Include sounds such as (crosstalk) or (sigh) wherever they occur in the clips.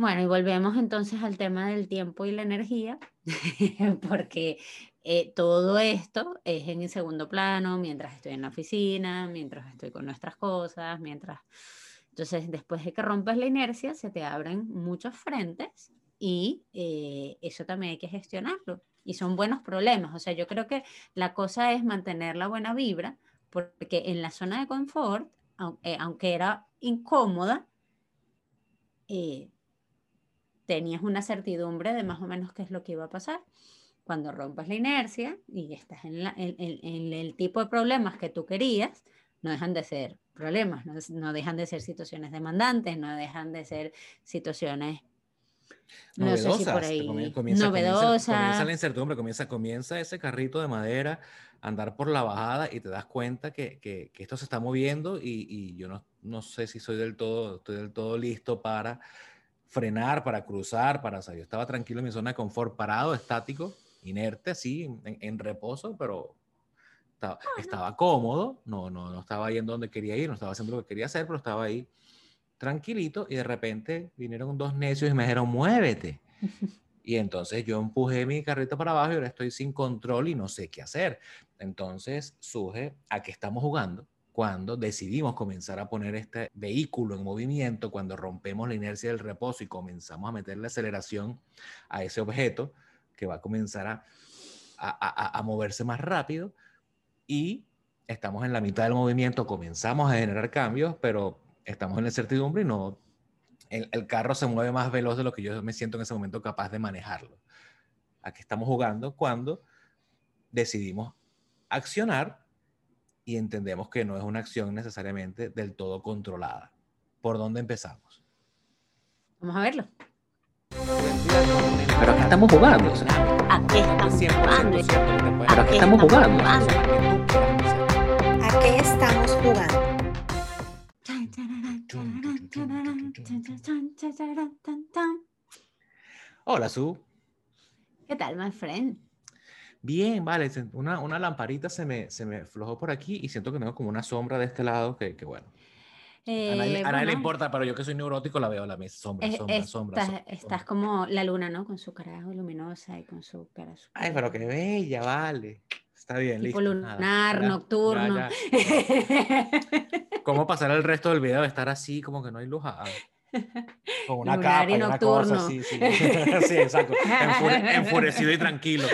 Bueno, y volvemos entonces al tema del tiempo y la energía, (laughs) porque eh, todo esto es en el segundo plano, mientras estoy en la oficina, mientras estoy con nuestras cosas, mientras... Entonces, después de que rompes la inercia, se te abren muchos frentes y eh, eso también hay que gestionarlo. Y son buenos problemas. O sea, yo creo que la cosa es mantener la buena vibra, porque en la zona de confort, eh, aunque era incómoda, tenías una certidumbre de más o menos qué es lo que iba a pasar. Cuando rompes la inercia y estás en, el tipo de problemas que tú querías, no dejan de ser problemas, no, dejan de ser situaciones demandantes, no dejan de ser situaciones no sé si por ahí comienza, Comienza, la incertidumbre, comienza, comienza ese carrito de madera andar por la bajada y te das cuenta que, que, esto se está moviendo y, y yo no, no, sé si soy del todo, estoy del todo listo para frenar, para cruzar, para... O yo estaba tranquilo en mi zona de confort, parado, estático, inerte, así, en, reposo, pero estaba, estaba, cómodo, no, no, no estaba yendo donde quería ir, no estaba haciendo lo que quería hacer, pero estaba ahí tranquilito y de repente vinieron dos necios y me dijeron, muévete. (laughs) Y entonces yo empujé mi carrito para abajo y ahora estoy sin control y no sé qué hacer. Entonces surge a qué estamos jugando cuando decidimos comenzar a poner este vehículo en movimiento, cuando rompemos la inercia del reposo y comenzamos a meterle aceleración a ese objeto que va a comenzar a, a, a, moverse más rápido y estamos en la mitad del movimiento, comenzamos a generar cambios, pero estamos en la incertidumbre y no, el, el, carro se mueve más veloz de lo que yo me siento en ese momento capaz de manejarlo. Aquí estamos jugando cuando decidimos accionar y entendemos que no es una acción necesariamente del todo controlada. ¿Por dónde empezamos? Vamos a verlo. Pero aquí estamos jugando. ¿A qué estamos jugando? Pero aquí estamos jugando. ¿A qué estamos jugando? Hola, Su. ¿Qué tal, my friend? Bien, vale, una, una lamparita se me, se me flojó por aquí y siento que tengo como una sombra de este lado que, que bueno. a nadie, eh, le importa, pero yo que soy neurótico la veo la misma sombra, eh, sombra, sombra, estás, Estás como la luna, ¿no? Con su cara luminosa y con su cara. Ay, pero qué bella, vale. Está bien, tipo listo. lunar, nocturno. ¿Cómo pasar el resto del video de estar así, como que no hay luz? Ah, con una lunar capa y, una cosa, sí, sí. (laughs) sí, exacto. enfurecido y tranquilo.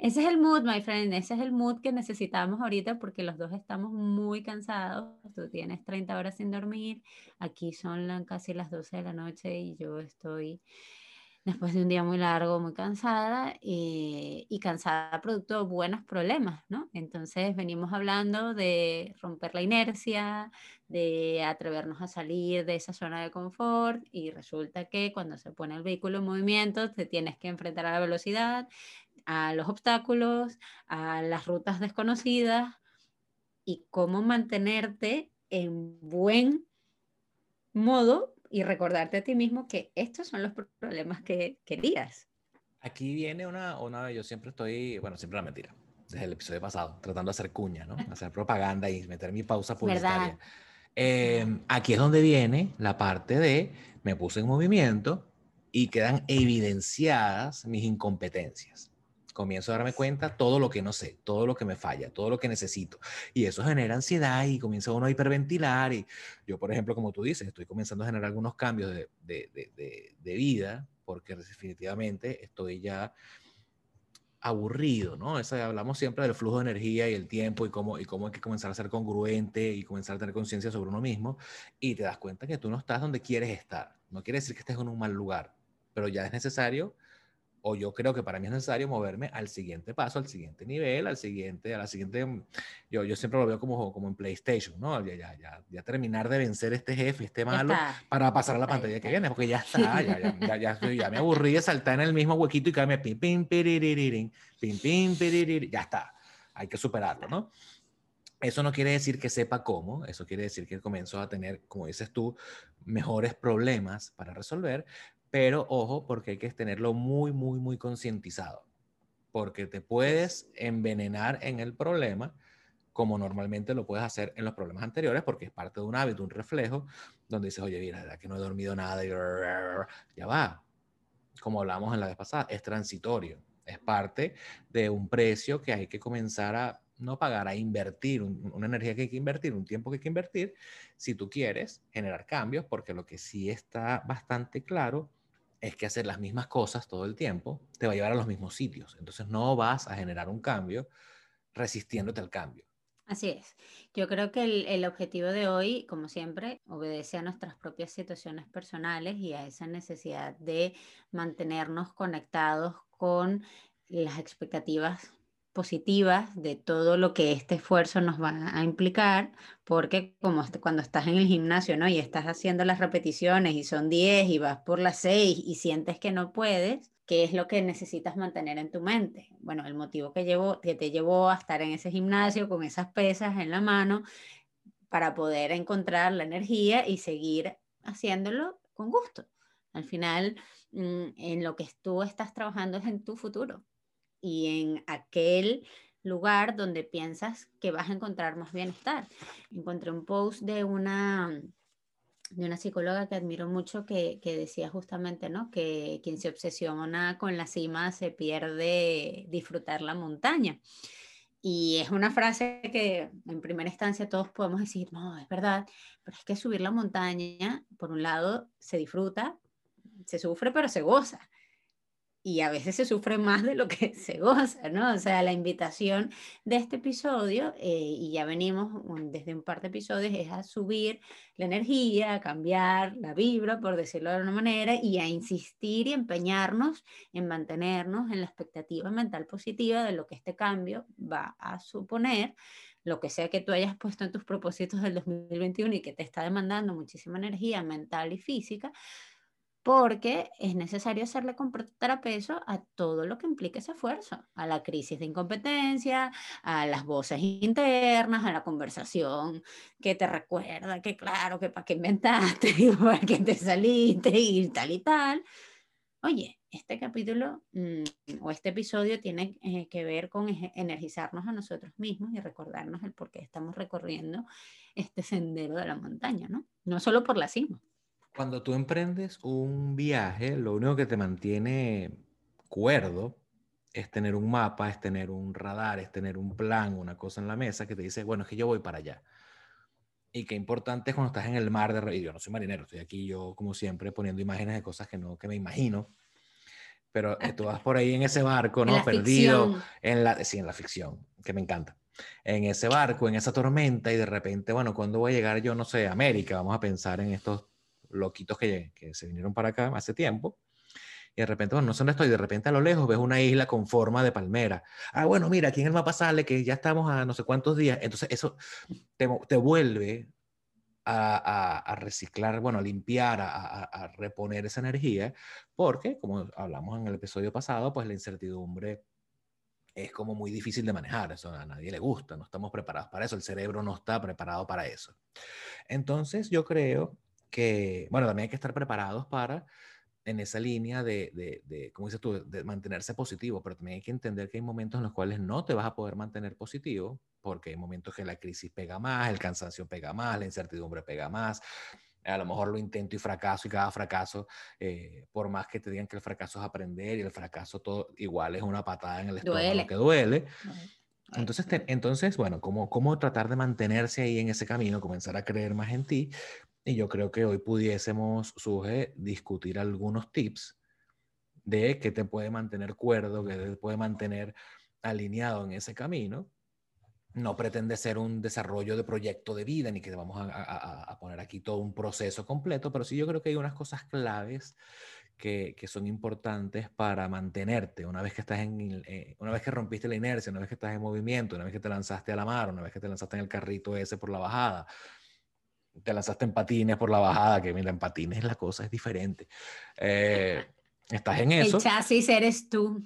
Ese es el mood, my friend, ese es el mood que necesitamos ahorita porque los dos estamos muy cansados. Tú tienes 30 horas sin dormir, aquí son casi las 12 de la noche y yo estoy después de un día muy largo, muy cansada y, y, cansada producto de buenos problemas, ¿no? Entonces venimos hablando de romper la inercia, de atrevernos a salir de esa zona de confort y resulta que cuando se pone el vehículo en movimiento te tienes que enfrentar a la velocidad, a los obstáculos, a las rutas desconocidas y cómo mantenerte en buen modo y recordarte a ti mismo que estos son los problemas que querías. Aquí viene una, una, yo siempre estoy, bueno, siempre la mentira, desde el episodio pasado, tratando de hacer cuña, ¿no? (laughs) Hacer propaganda y meter mi pausa publicitaria. Em, aquí es donde viene la parte de me puse en movimiento y quedan evidenciadas mis incompetencias comienzo a darme cuenta todo lo que no sé, todo lo que me falla, todo lo que necesito. Y eso genera ansiedad y comienza uno a hiperventilar. Y yo, por ejemplo, como tú dices, estoy comenzando a generar algunos cambios de, de, de, de vida porque definitivamente estoy ya aburrido, ¿no? Eso, hablamos siempre del flujo de energía y el tiempo y cómo, y cómo hay que comenzar a ser congruente y comenzar a tener conciencia sobre uno mismo y te das cuenta que tú no estás donde quieres estar. No quiere decir que estés en un mal lugar, pero ya es necesario o yo creo que para mí es necesario moverme al siguiente paso, al siguiente nivel, al siguiente, a la siguiente, mm, yo, yo siempre lo veo como, como en PlayStation, ¿no? Ya, ya, ya, ya terminar de vencer este jefe, este malo, para pasar a la pantalla que viene, porque ya está, ya, ya, (laughs) ya, ya, me aburrí de saltar en el mismo huequito y caerme pim, pim, pim, pim, pim, ya está, hay que superarlo, ¿no? Eso no quiere decir que sepa cómo, eso quiere decir que comienzo a tener, como dices tú, mejores problemas para resolver, pero ojo, porque hay que tenerlo muy, muy, muy concientizado, porque te puedes envenenar en el problema como normalmente lo puedes hacer en los problemas anteriores, porque es parte de un hábito, un reflejo, donde dices, oye, mira, verdad que no he dormido nada, y ya va. Como hablamos en la vez pasada, es transitorio, es parte de un precio que hay que comenzar a no pagar, a invertir, una energía que hay que invertir, un tiempo que hay que invertir, si tú quieres generar cambios, porque lo que sí está bastante claro es que hacer las mismas cosas todo el tiempo te va a llevar a los mismos sitios. Entonces no vas a generar un cambio resistiéndote al cambio. Así es. Yo creo que el, objetivo de hoy, como siempre, obedece a nuestras propias situaciones personales y a esa necesidad de mantenernos conectados con las expectativas positivas de todo lo que este esfuerzo nos va a implicar, porque como cuando estás en el gimnasio, ¿no? Y estás haciendo las repeticiones y son 10 y vas por las 6 y sientes que no puedes, ¿Qué es lo que necesitas mantener en tu mente? Bueno, el motivo que, llevó, que te llevó a estar en ese gimnasio con esas pesas en la mano para poder encontrar la energía y seguir haciéndolo con gusto. Al final, mm, en lo que tú estás trabajando es en tu futuro y en aquel lugar donde piensas que vas a encontrar más bienestar. Encontré un post de una de una psicóloga que admiro mucho que, que, decía justamente, ¿no? Que quien se obsesiona con la cima se pierde disfrutar la montaña. Y es una frase que en primera instancia todos podemos decir, no, es verdad, pero es que subir la montaña, por un lado, se disfruta, se sufre, pero se goza y a veces se sufre más de lo que (laughs) se goza, ¿no? O sea, la invitación de este episodio, eh, y ya venimos desde un par de episodios, es a subir la energía, a cambiar la vibra, por decirlo de alguna manera, y a insistir y empeñarnos en mantenernos en la expectativa mental positiva de lo que este cambio va a suponer lo que sea que tú hayas puesto en tus propósitos del 2021 y que te está demandando muchísima energía mental y física, porque es necesario hacerle contrapeso a todo lo que implica ese esfuerzo, a la crisis de incompetencia, a las voces internas, a la conversación que te recuerda que claro, que para qué inventaste, (laughs) para qué te saliste y tal y tal. Oye, este capítulo mm, o este episodio tiene eh, que ver con energizarnos a nosotros mismos y recordarnos el por qué estamos recorriendo este sendero de la montaña, ¿no? No solo por la cima. Cuando tú emprendes un viaje, lo único que te mantiene cuerdo es tener un mapa, es tener un radar, es tener un plan, una cosa en la mesa que te dice, bueno, es que yo voy para allá. Y qué importante es cuando estás en el mar de... Y yo no soy marinero, estoy aquí yo, como siempre, poniendo imágenes de cosas que, no, que me imagino. Pero tú (laughs) vas por ahí en ese barco, ¿no? Perdido en la... Sí, en la ficción, que me encanta. En ese barco, en esa tormenta, y de repente, bueno, ¿cuándo voy a llegar yo, no sé, a América? Vamos a pensar en estos loquitos que, que se vinieron para acá hace tiempo. Y de repente, bueno, no sé dónde estoy, de repente a lo lejos ves una isla con forma de palmera. Ah, bueno, mira, aquí en el mapa sale que ya estamos a no sé cuántos días. Entonces, eso te, te vuelve a, reciclar, bueno, a limpiar, a, a, reponer esa energía, porque, como hablamos en el episodio pasado, pues la incertidumbre es como muy difícil de manejar, eso a nadie le gusta, no estamos preparados para eso, el cerebro no está preparado para eso. Entonces, yo creo que, bueno, también hay que estar preparados para, en esa línea de, de, de, como dices tú, de mantenerse positivo, pero también hay que entender que hay momentos en los cuales no te vas a poder mantener positivo, porque hay momentos que la crisis pega más, el cansancio pega más, la incertidumbre pega más, a lo mejor lo intento y fracaso y cada fracaso, eh, por más que te digan que el fracaso es aprender y el fracaso todo igual es una patada en el estómago que duele. Entonces, entonces, bueno, ¿cómo, ¿cómo tratar de mantenerse ahí en ese camino, comenzar a creer más en ti? Y yo creo que hoy pudiésemos, Suje, discutir algunos tips de qué te puede mantener cuerdo, qué te puede mantener alineado en ese camino. No pretende ser un desarrollo de proyecto de vida, ni que vamos a, poner aquí todo un proceso completo, pero sí yo creo que hay unas cosas claves que, que, son importantes para mantenerte una vez que estás en, eh, una vez que rompiste la inercia, una vez que estás en movimiento, una vez que te lanzaste a la mar, una vez que te lanzaste en el carrito ese por la bajada, te lanzaste en patines por la bajada, que mira, en patines la cosa es diferente. Eh, estás en eso. El chasis eres tú.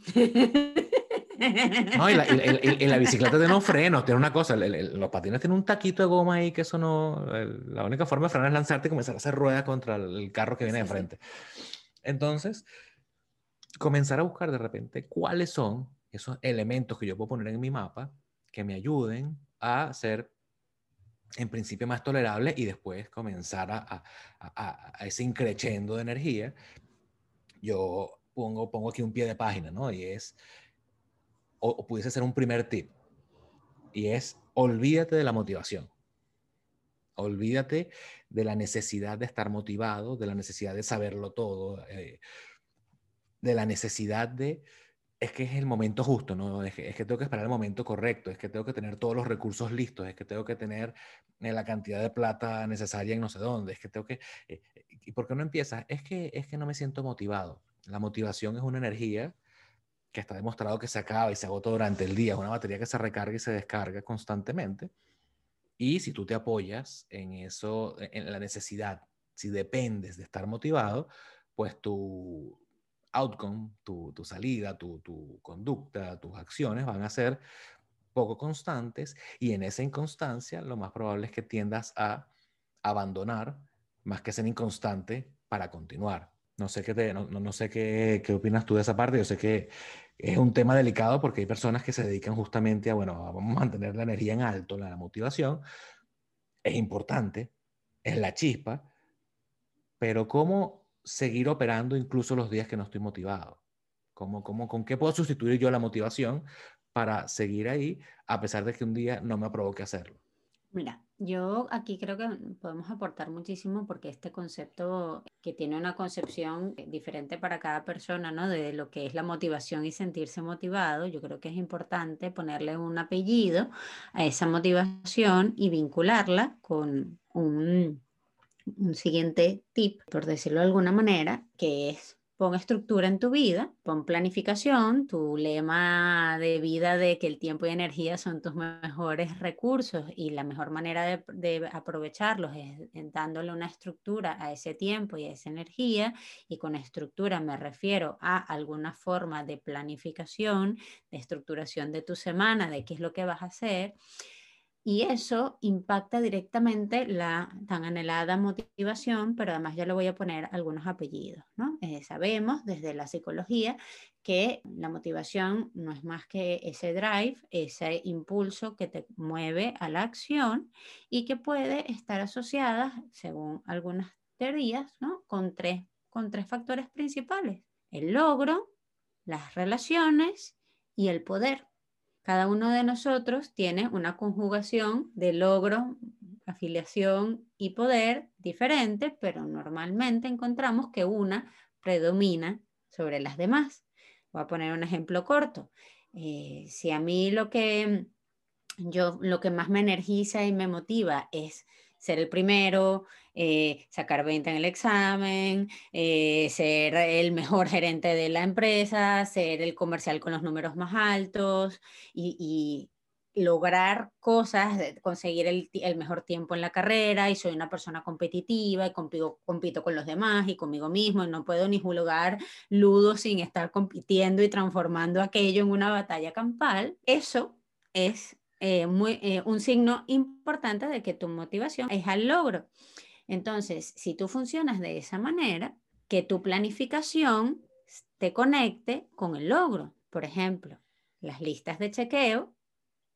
No, y la, la (laughs) bicicleta tiene unos frenos, tiene una cosa, los patines tienen un taquito de goma ahí que eso no, la única forma de frenar es lanzarte y comenzar a hacer ruedas contra el carro que viene de frente. Entonces, comenzar a buscar de repente cuáles son esos elementos que yo puedo poner en mi mapa que me ayuden a ser en principio más tolerable y después comenzar a, a, a, ese increchendo de energía, yo pongo, pongo aquí un pie de página, ¿no? Y es, o pudiese ser un primer tip, y es olvídate de la motivación. Olvídate de la necesidad de estar motivado, de la necesidad de saberlo todo, eh, de la necesidad de, es que es el momento justo, ¿no? Es que, tengo que esperar el momento correcto, es que tengo que tener todos los recursos listos, es que tengo que tener eh, la cantidad de plata necesaria en no sé dónde, es que tengo que... Eh, ¿Y por qué no empiezas? Es que, es que no me siento motivado. La motivación es una energía que está demostrado que se acaba y se agota durante el día, es una batería que se recarga y se descarga constantemente. Y si tú te apoyas en eso, en la necesidad, si dependes de estar motivado, pues tu outcome, tu, tu salida, tu, tu conducta, tus acciones van a ser poco constantes y en esa inconstancia lo más probable es que tiendas a abandonar más que ser inconstante para continuar. No sé, qué, no, no, sé qué, qué, opinas tú de esa parte. Yo sé que es un tema delicado porque hay personas que se dedican justamente a, bueno, vamos a mantener la energía en alto, la, motivación. Es importante, es la chispa, pero ¿cómo seguir operando incluso los días que no estoy motivado? ¿Cómo, cómo, ¿Con qué puedo sustituir yo la motivación para seguir ahí a pesar de que un día no me provoque hacerlo? Mira, yo aquí creo que podemos aportar muchísimo porque este concepto que tiene una concepción diferente para cada persona, ¿no? De lo que es la motivación y sentirse motivado, yo creo que es importante ponerle un apellido a esa motivación y vincularla con un, un siguiente tip, por decirlo de alguna manera, que es Pon estructura en tu vida, pon planificación, tu lema de vida de que el tiempo y energía son tus mejores recursos y la mejor manera de, aprovecharlos es dándole una estructura a ese tiempo y a esa energía. Y con estructura me refiero a alguna forma de planificación, de estructuración de tu semana, de qué es lo que vas a hacer y eso impacta directamente la tan anhelada motivación, pero además ya le voy a poner algunos apellidos. ¿no? Eh, sabemos desde la psicología que la motivación no es más que ese drive, ese impulso que te mueve a la acción y que puede estar asociada, según algunas teorías, ¿no? con, tres, con tres factores principales. El logro, las relaciones y el poder. Cada uno de nosotros tiene una conjugación de logro, afiliación y poder diferente, pero normalmente encontramos que una predomina sobre las demás. Voy a poner un ejemplo corto. Eh, si a mí lo que yo lo que más me energiza y me motiva es ser el primero, eh, sacar 20 en el examen, eh, ser el mejor (laughs) gerente de la empresa, ser el comercial con los números más altos y, lograr cosas, conseguir el, mejor tiempo en la carrera y soy una persona competitiva y compito, con los demás y conmigo mismo no puedo ni jugar ludo sin estar compitiendo y transformando aquello en una batalla campal. Eso es eh, muy, un signo importante de que tu motivación es al logro. Entonces, si tú funcionas de esa manera, que tu planificación te conecte con el logro. Por ejemplo, las listas de chequeo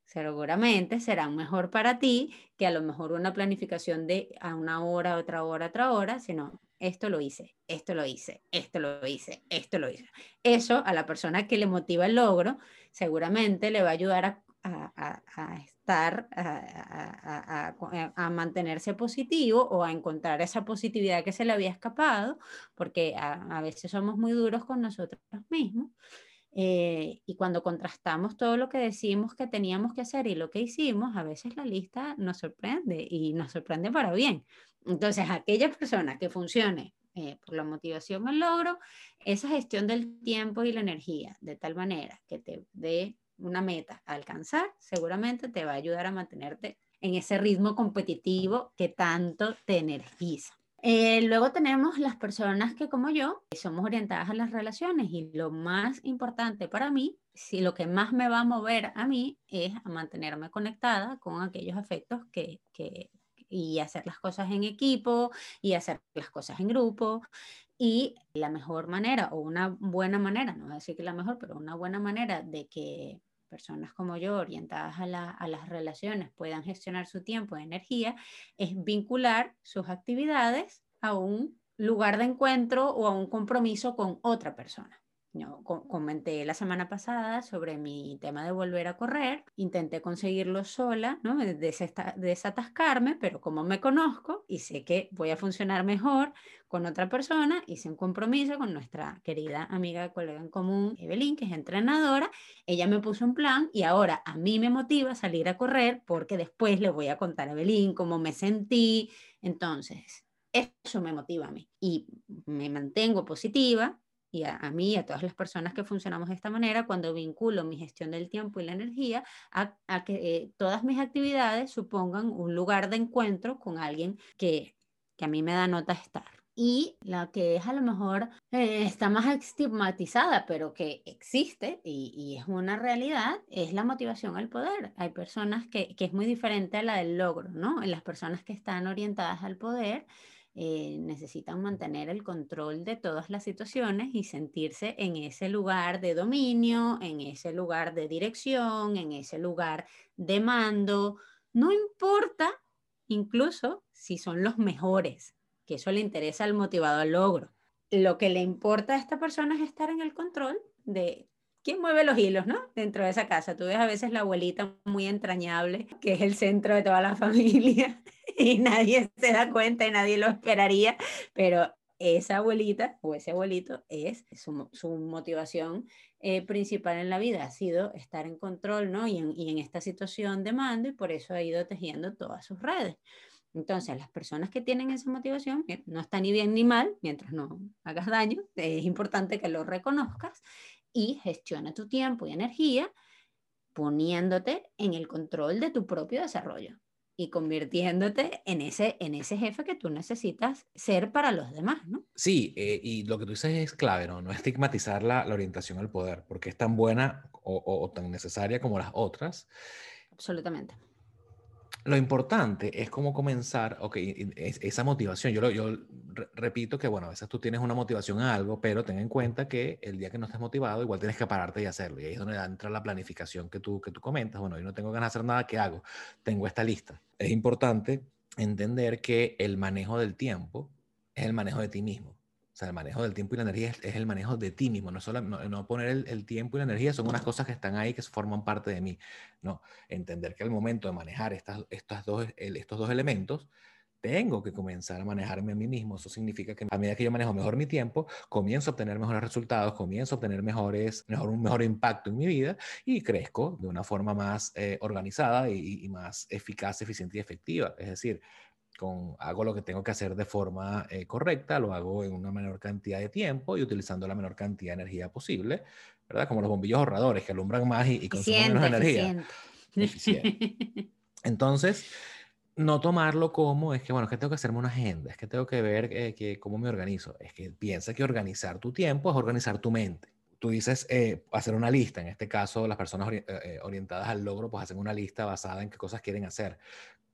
seguramente serán mejor para ti que a lo mejor una planificación de a una hora, otra hora, otra hora, sino esto lo hice, esto lo hice, esto lo hice, esto lo hice. Eso a la persona que le motiva el logro seguramente le va a ayudar a a, estar, a, mantenerse positivo o a encontrar esa positividad que se le había escapado, porque a, veces somos muy duros con nosotros mismos. Eh, y cuando contrastamos todo lo que decimos que teníamos que hacer y lo que hicimos, a veces la lista nos sorprende y nos sorprende para bien. Entonces, aquella persona que funcione eh, por la motivación al logro, esa gestión del tiempo y la energía, de tal manera que te dé una meta a alcanzar, seguramente te va a ayudar a mantenerte en ese ritmo competitivo que tanto te energiza. Eh, luego tenemos las personas que como yo somos orientadas a las relaciones y lo más importante para mí, si lo que más me va a mover a mí es a mantenerme conectada con aquellos afectos que, que y hacer las cosas en equipo y hacer las cosas en grupo y la mejor manera o una buena manera, no voy a decir que la mejor, pero una buena manera de que personas como yo, orientadas a, a las relaciones, puedan gestionar su tiempo y energía, es vincular sus actividades a un lugar de encuentro o a un compromiso con otra persona. Yo comenté la semana pasada sobre mi tema de volver a correr, intenté conseguirlo sola, ¿no? desatascarme, pero como me conozco y sé que voy a funcionar mejor con otra persona, hice un compromiso con nuestra querida amiga, colega en común, Evelyn, que es entrenadora, ella me puso un plan y ahora a mí me motiva salir a correr porque después le voy a contar a Evelyn cómo me sentí, entonces eso me motiva a mí y me mantengo positiva y a, mí y a todas las personas que funcionamos de esta manera cuando vinculo mi gestión del tiempo y la energía a, que eh, todas mis actividades supongan un lugar de encuentro con alguien que, que a mí me da nota estar. Y la que es a lo mejor eh, está más estigmatizada, pero que existe y, y, es una realidad, es la motivación al poder. Hay personas que, que es muy diferente a la del logro, ¿no? En las personas que están orientadas al poder, eh, necesitan mantener el control de todas las situaciones y sentirse en ese lugar de dominio, en ese lugar de dirección, en ese lugar de mando. No importa incluso si son los mejores, que eso le interesa al motivado al logro. Lo que le importa a esta persona es estar en el control de quién mueve los hilos, ¿no? Dentro de esa casa. Tú ves a veces la abuelita muy entrañable, que es el centro de toda la (laughs) familia, y nadie se da cuenta y nadie lo esperaría, pero esa abuelita o ese abuelito es su, motivación eh, principal en la vida, ha sido estar en control, ¿no? Y en, y en esta situación de mando, y por eso ha ido tejiendo todas sus redes. Entonces, las personas que tienen esa motivación, no está ni bien ni mal, mientras no hagas daño, es importante que lo reconozcas y gestiona tu tiempo y energía poniéndote en el control de tu propio desarrollo y convirtiéndote en ese, en ese jefe que tú necesitas ser para los demás, ¿no? Sí, eh, y lo que tú dices es clave, ¿no? No estigmatizar la, la orientación al poder, porque es tan buena o, o, tan necesaria como las otras. Absolutamente lo importante es cómo comenzar, ok, esa motivación. Yo, yo repito que, bueno, a veces tú tienes una motivación a algo, pero ten en cuenta que el día que no estés motivado, igual tienes que pararte y hacerlo. Y ahí es donde entra la planificación que tú, que tú comentas. Bueno, yo no tengo ganas de hacer nada, ¿qué hago? Tengo esta lista. Es importante entender que el manejo del tiempo es el manejo de ti mismo. O sea, el manejo del tiempo y la energía es, el manejo de ti mismo, no solo no, poner el, tiempo y la energía, son unas cosas que están ahí que forman parte de mí. No, entender que al momento de manejar estas, estas dos, estos dos elementos, tengo que comenzar a manejarme a mí mismo. Eso significa que a medida que yo manejo mejor mi tiempo, comienzo a obtener mejores resultados, comienzo a obtener mejores, mejor, un mejor impacto en mi vida y crezco de una forma más eh, organizada y, y, más eficaz, eficiente y efectiva. Es decir, con, hago lo que tengo que hacer de forma eh, correcta, lo hago en una menor cantidad de tiempo y utilizando la menor cantidad de energía posible, ¿verdad? Como los bombillos ahorradores que alumbran más y, consumen menos energía. (laughs) Entonces, no tomarlo como es que, bueno, es que tengo que hacerme una agenda, es que tengo que ver eh, que, cómo me organizo. Es que piensa que organizar tu tiempo es organizar tu mente. Tú dices eh, hacer una lista, en este caso las personas orientadas al logro pues hacen una lista basada en qué cosas quieren hacer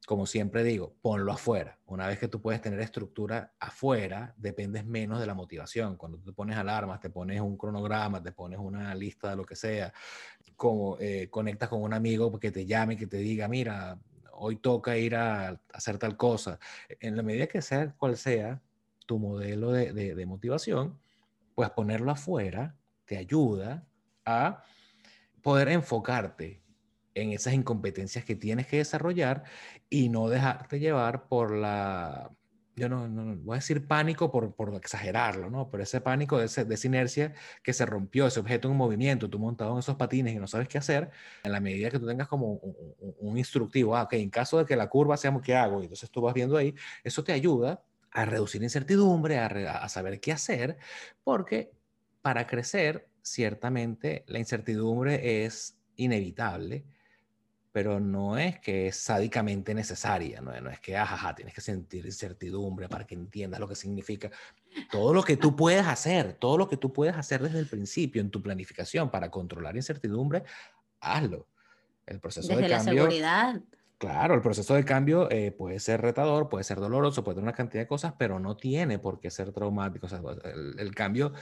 como siempre digo, ponlo afuera. Una vez que tú puedes tener estructura afuera, dependes menos de la motivación. Cuando tú te pones alarmas, te pones un cronograma, te pones una lista de lo que sea, como eh, conectas con un amigo que te llame, que te diga, mira, hoy toca ir a, hacer tal cosa. En la medida que sea cual sea tu modelo de, de motivación, pues ponerlo afuera te ayuda a poder enfocarte en esas incompetencias que tienes que desarrollar y no dejarte llevar por la, yo no, no, voy a decir pánico por, por exagerarlo, ¿no? Pero ese pánico de, ese, de, esa inercia que se rompió, ese objeto en movimiento, tú montado en esos patines y no sabes qué hacer, en la medida que tú tengas como un, instructivo, ah, ok, en caso de que la curva sea, ¿qué hago? Y entonces tú vas viendo ahí, eso te ayuda a reducir incertidumbre, a, a saber qué hacer, porque para crecer, ciertamente la incertidumbre es inevitable pero no es que es sádicamente necesaria, no, no es que, ajaja, tienes que sentir incertidumbre para que entiendas lo que significa. Todo lo que tú puedes hacer, todo lo que tú puedes hacer desde el principio en tu planificación para controlar incertidumbre, hazlo. El proceso desde de la seguridad. Claro, el proceso de cambio eh, puede ser retador, puede ser doloroso, puede tener una cantidad de cosas, pero no tiene por qué ser traumático. O sea, el, el cambio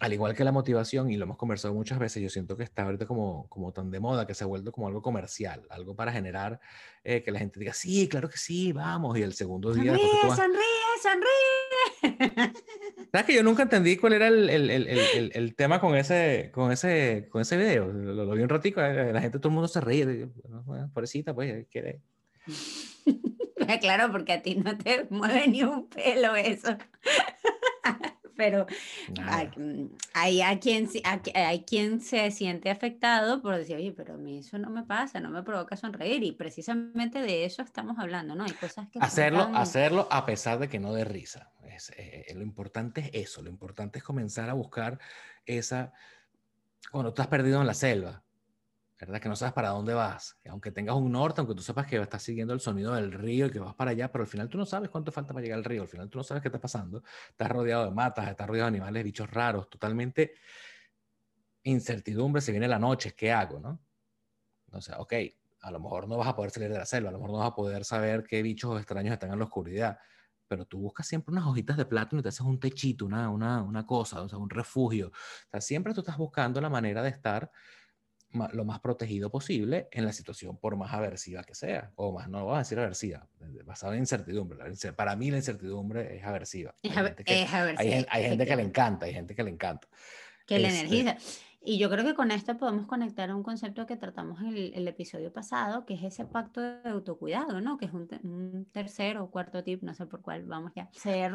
al igual que la motivación, y lo hemos conversado muchas veces, yo siento que está ahorita como, como tan de moda, que se ha vuelto como algo comercial, algo para generar eh, que la gente diga, sí, claro que sí, vamos, y el segundo día... Sonríe, sonríe, sonríe. ¿Sabes que yo nunca entendí cuál era el, el, el, el tema con ese, con ese, con ese video? Lo, vi un ratico, eh, la gente, todo el mundo se ríe. Bueno, pobrecita, pues, quiere. (laughs) claro, porque a ti no te mueve ni un pelo eso (laughs) pero mm, hay, hay, quien, hay quien se siente afectado por decir, oye, pero a mí eso no me pasa, no me provoca sonreír. Y precisamente de eso estamos hablando, ¿no? Hay cosas que... Hacerlo, hacerlo a pesar de que no dé risa. Es, eh, lo importante es eso, lo importante es comenzar a buscar esa... Cuando has perdido en la selva, ¿verdad? Que no sabes para dónde vas. aunque tengas un norte, aunque tú sepas que estás siguiendo el sonido del río y que vas para allá, pero al final tú no sabes cuánto falta para llegar al río. Al final tú no sabes qué está pasando. Estás rodeado de matas, estás rodeado de animales, bichos raros, totalmente incertidumbre. Si viene la noche, ¿qué hago, no? Sea, ok, a lo mejor no vas a poder salir de la selva, a lo mejor no vas a poder saber qué bichos extraños están en la oscuridad, pero tú buscas siempre unas hojitas de plátano y te haces un techito, una, una, una cosa, o sea, un refugio. O sea, siempre tú estás buscando la manera de estar lo más protegido posible en la situación, por más aversiva que sea, o más, no voy a decir aversiva, basada en incertidumbre. Para mí la incertidumbre es aversiva. Es, hay Hay, gente que le encanta, hay gente que le encanta. Que este energiza. Y yo creo que con esto podemos conectar a un concepto que tratamos en el, episodio pasado, que es ese pacto de autocuidado, ¿no? Que es un, un tercer o cuarto tip, no sé por cuál vamos ya. Ser,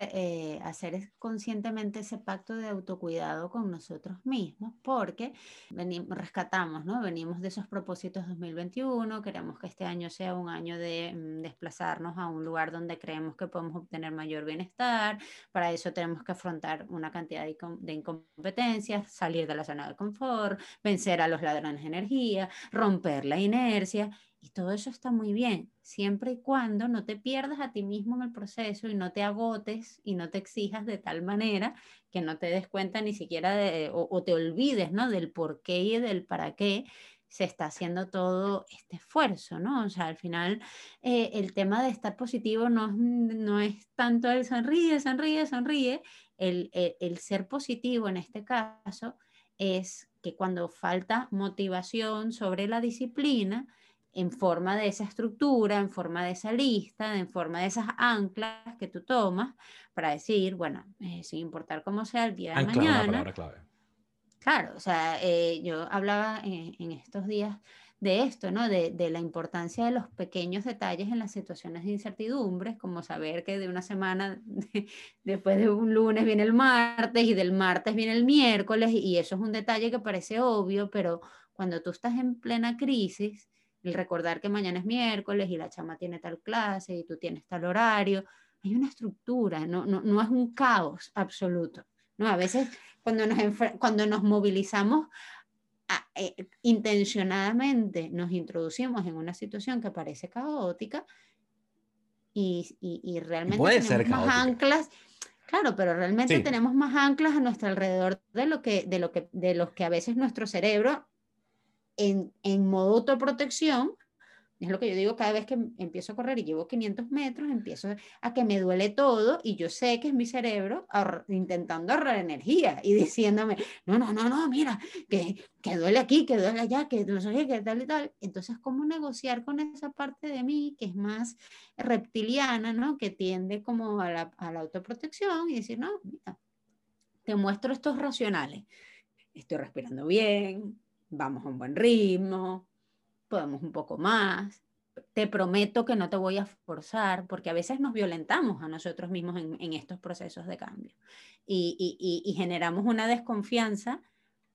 eh, hacer conscientemente ese pacto de autocuidado con nosotros mismos, porque venimos, rescatamos, ¿no? Venimos de esos propósitos 2021, queremos que este año sea un año de mm, desplazarnos a un lugar donde creemos que podemos obtener mayor bienestar, para eso tenemos que afrontar una cantidad de, de incompetencias, salir de la zona de confort, vencer a los ladrones de energía, romper la inercia. Y todo eso está muy bien, siempre y cuando no te pierdas a ti mismo en el proceso y no te agotes y no te exijas de tal manera que no te des cuenta ni siquiera de, o, te olvides ¿no? del por qué y del para qué se está haciendo todo este esfuerzo, ¿no? O sea, al final eh, el tema de estar positivo no, no es tanto el sonríe, sonríe, sonríe, el, el ser positivo en este caso es que cuando falta motivación sobre la disciplina, en forma de esa estructura, en forma de esa lista, en forma de esas anclas que tú tomas para decir, bueno, eh, sin importar cómo sea el día de mañana. Claro, o sea, eh, yo hablaba en estos días de esto, ¿no? De, la importancia de los pequeños detalles en las situaciones de incertidumbre, como saber que de una semana, (laughs) después de un lunes viene el martes y del martes viene el miércoles, y eso es un detalle que parece obvio, pero cuando tú estás en plena crisis, el recordar que mañana es miércoles y la chama tiene tal clase y tú tienes tal horario, hay una estructura, no, no, no es un caos absoluto. ¿no? A veces cuando nos, cuando nos movilizamos eh, intencionadamente nos introducimos en una situación que parece caótica y, y, realmente tenemos más anclas. Claro, pero realmente tenemos más anclas a nuestro alrededor de lo que, de lo que, de los que a veces nuestro cerebro en, en modo autoprotección es lo que yo digo cada vez que empiezo a correr y llevo 500 metros, empiezo a que me duele todo y yo sé que es mi cerebro intentando ahorrar energía y (laughs) diciéndome, no, no, no, no, mira, que, que duele aquí, que duele allá, que no sé qué, tal y tal. Entonces, ¿cómo negociar con esa parte de mí que es más reptiliana, ¿no? Que tiende como a la, a la autoprotección y decir, no, mira, te muestro estos racionales. Estoy respirando bien, vamos a un buen ritmo, podemos un poco más, te prometo que no te voy a forzar, porque a veces nos violentamos a nosotros mismos en, estos procesos de cambio y, generamos una desconfianza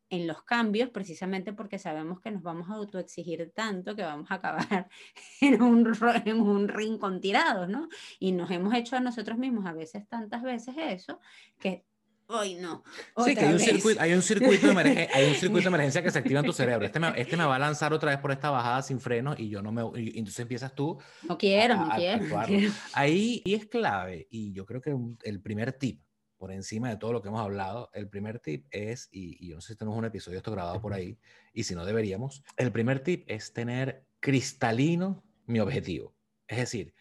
en los cambios precisamente porque sabemos que nos vamos a autoexigir tanto que vamos a acabar (laughs) en un, en un rincón tirados, ¿no? Y nos hemos hecho a nosotros mismos a veces tantas veces eso que hoy no. Sí, que hay un, circuito, hay un, circuito de emergencia, hay un circuito de (laughs) emergencia que se activa en tu cerebro. Este me, este me va a lanzar otra vez por esta bajada sin frenos y yo no me. Y entonces empiezas tú. No quiero, no, quiero, Ahí y es clave, y yo creo que el primer tip, por encima de todo lo que hemos hablado, el primer tip es, y, yo no sé si tenemos un episodio esto grabado por ahí, y si no deberíamos, el primer tip es tener cristalino mi objetivo. Es decir,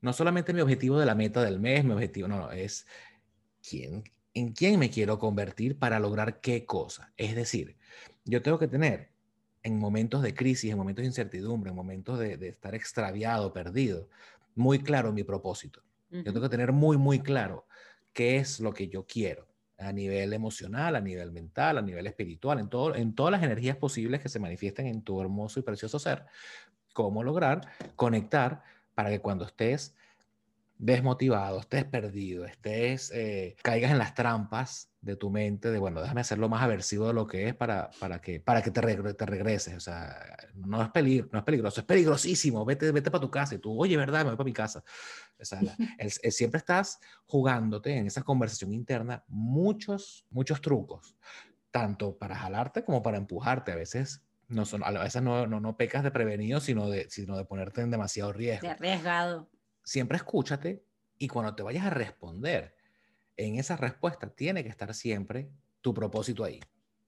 no solamente mi objetivo de la meta del mes, mi objetivo, no, no, es quién, en quién me quiero convertir para lograr qué cosa. Es decir, yo tengo que tener en momentos de crisis, en momentos de incertidumbre, en momentos de, estar extraviado, perdido, muy claro mi propósito. Yo tengo que tener muy, muy claro qué es lo que yo quiero a nivel emocional, a nivel mental, a nivel espiritual, en, todo, en todas las energías posibles que se manifiesten en tu hermoso y precioso ser, cómo lograr conectar para que cuando estés desmotivado, estés perdido, estés, eh, caigas en las trampas de tu mente de, bueno, déjame hacerlo más aversivo de lo que es para, para que, para que te, te regreses. O sea, no es, peligro, no es peligroso, es peligrosísimo. Vete, vete para tu casa y tú, oye, ¿verdad? Me voy para mi casa. O sea, (laughs) siempre estás jugándote en esa conversación interna muchos, muchos trucos, tanto para jalarte como para empujarte. A veces no, son, a veces no, no, no pecas de prevenido, sino de, sino de ponerte en demasiado riesgo. De arriesgado siempre escúchate y cuando te vayas a responder en esa respuesta, tiene que estar siempre tu propósito ahí.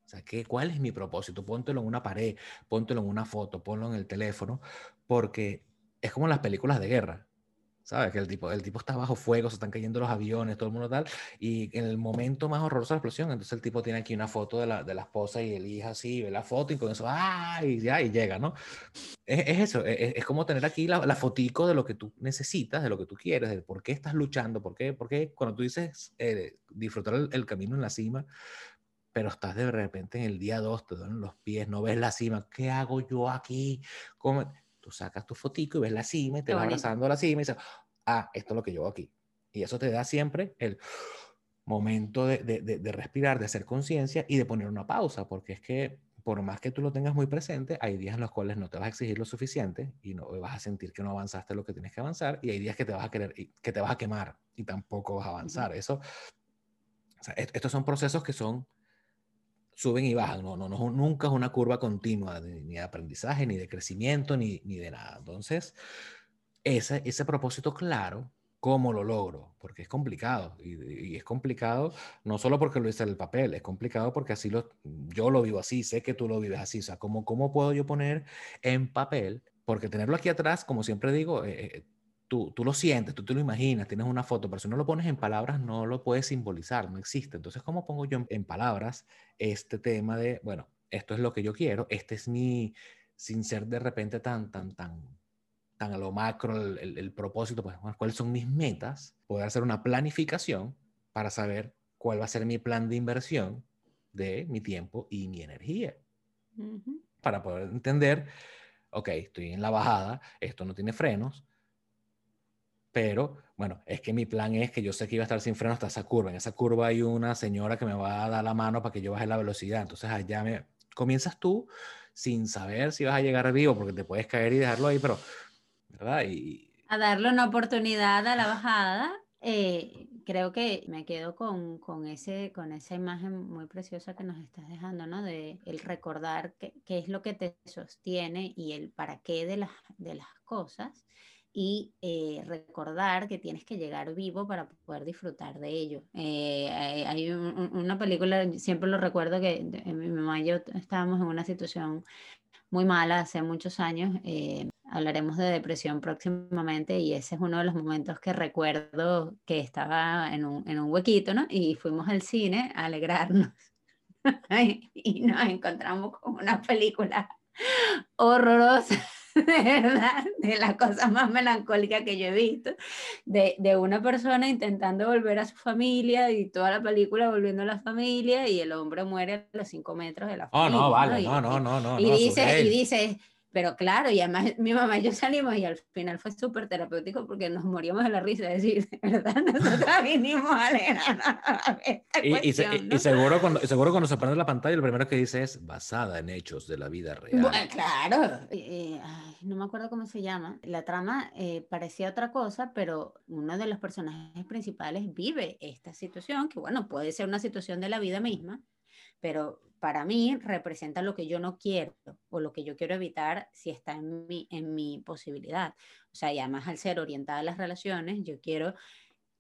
O sea, ¿qué, ¿cuál es mi propósito? Póntelo en una pared, póntelo en una foto, ponlo en el teléfono, porque es como las películas de guerra. ¿Sabes? Que el tipo, el tipo está bajo fuego, se están cayendo los aviones, todo el mundo tal. Y en el momento más horroroso de la explosión, entonces el tipo tiene aquí una foto de la, de la esposa y el hijo así, ve la foto y con eso, ¡ay! ya, y llega, ¿no? Es, es eso, es, es, como tener aquí la, la, fotico de lo que tú necesitas, de lo que tú quieres, de por qué estás luchando, por qué, por qué cuando tú dices eh, disfrutar el, el, camino en la cima, pero estás de repente en el día 2, te duelen los pies, no ves la cima, ¿qué hago yo aquí? ¿Cómo? Tú sacas tu fotico y ves la cima y te vas abrazando a la cima y dices, ah, esto es lo que yo hago aquí. Y eso te da siempre el momento de, de, de, respirar, de hacer conciencia y de poner una pausa, porque es que por más que tú lo tengas muy presente, hay días en los cuales no te vas a exigir lo suficiente y no vas a sentir que no avanzaste lo que tienes que avanzar y hay días que te vas a querer que te vas a quemar y tampoco vas a avanzar. Eso o sea, estos son procesos que son suben y bajan, no, no, no, nunca es una curva continua ni de aprendizaje, ni de crecimiento, ni, ni de nada. Entonces, ese, ese propósito claro, ¿cómo lo logro? Porque es complicado. Y, es complicado no solo porque lo hice en el papel, es complicado porque así lo, yo lo vivo así, sé que tú lo vives así. O sea, ¿cómo, cómo puedo yo poner en papel? Porque tenerlo aquí atrás, como siempre digo, eh, eh, Tú, tú, lo sientes, tú te lo imaginas, tienes una foto, pero si no lo pones en palabras, no lo puedes simbolizar, no existe. Entonces, ¿cómo pongo yo en, palabras este tema de, bueno, esto es lo que yo quiero, este es mi, sin ser de repente tan, tan, tan, tan a lo macro el, el, propósito, pues, cuáles son mis metas, poder hacer una planificación para saber cuál va a ser mi plan de inversión de mi tiempo y mi energía. Para poder entender, ok, estoy en la bajada, esto no tiene frenos, pero bueno, es que mi plan es que yo sé que iba a estar sin freno hasta esa curva. En esa curva hay una señora que me va a dar la mano para que yo baje la velocidad. Entonces allá me comienzas tú sin saber si vas a llegar vivo porque te puedes caer y dejarlo ahí, pero, ¿verdad? Y... A darle una oportunidad a la bajada. Eh, creo que me quedo con, con, ese, con esa imagen muy preciosa que nos estás dejando, ¿no? De el recordar qué, es lo que te sostiene y el para qué de las, de las cosas y eh, recordar que tienes que llegar vivo para poder disfrutar de ello. Eh, hay, una película, siempre lo recuerdo que mi mamá y yo estábamos en una situación muy mala hace muchos años. Eh, hablaremos de depresión próximamente y ese es uno de los momentos que recuerdo que estaba en un, en un huequito, ¿no? Y fuimos al cine a alegrarnos. (laughs) y nos encontramos con una película horrorosa (laughs) de verdad, de la cosa más melancólica que yo he visto, de, de, una persona intentando volver a su familia y toda la película volviendo a la familia y el hombre muere a los cinco metros de la familia. Oh, no, vale, no, no, no, no. Y, dice, y dice, pero claro, y además (laughs) mi mamá y yo salimos y al final fue súper terapéutico porque nos moríamos de la risa, es decir, de verdad, (laughs) nosotros vinimos a leer (laughs) y, y, seguro, cuando, seguro cuando se prende la pantalla, lo primero que dice es basada en hechos de la vida real. Bueno, claro. no me acuerdo cómo se llama. La trama eh, parecía otra cosa, pero uno de los personajes principales vive esta situación, que bueno, puede ser una situación de la vida misma, pero para mí representa lo que yo no quiero o lo que yo quiero evitar si está en mi, en mi posibilidad. O sea, y además al ser orientada a las relaciones, yo quiero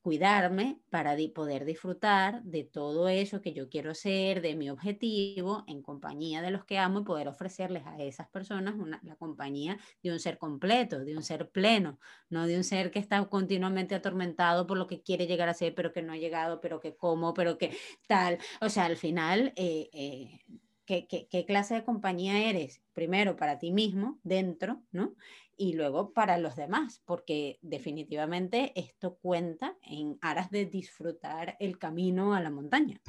cuidarme para poder disfrutar de todo eso que yo quiero ser, de mi objetivo, en compañía de los que amo y poder ofrecerles a esas personas la compañía de un ser completo, de un ser pleno, no de un ser que está continuamente atormentado por lo que quiere llegar a ser, pero que no ha llegado, pero que como, pero que tal. O sea, al final... Eh, eh, ¿Qué, qué, qué, clase de compañía eres? Primero para ti mismo, dentro, ¿no? Y luego para los demás, porque definitivamente esto cuenta en aras de disfrutar el camino a la montaña.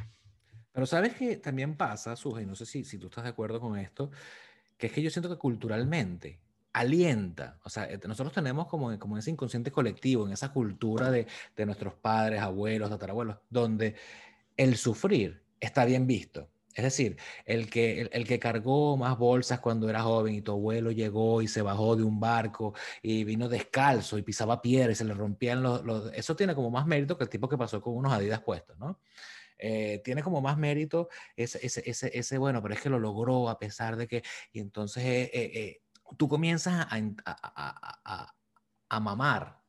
Pero sabes que también pasa, y no sé si, si tú estás de acuerdo con esto, que es que yo siento que culturalmente alienta, o sea, eh, nosotros tenemos como, como ese inconsciente colectivo, en esa cultura de, de nuestros padres, abuelos, tatarabuelos, donde el sufrir está bien visto. Es decir, el que, el, que cargó más bolsas cuando era joven y tu abuelo llegó y se bajó de un barco y vino descalzo y pisaba piedra y se le rompían los, Eso tiene como más mérito que el tipo que pasó con unos adidas puestos, ¿no? Eh, tiene como más mérito ese, ese, ese, ese, bueno, pero es que lo logró a pesar de que... Y entonces eh, eh, tú comienzas a, a, a, a mamar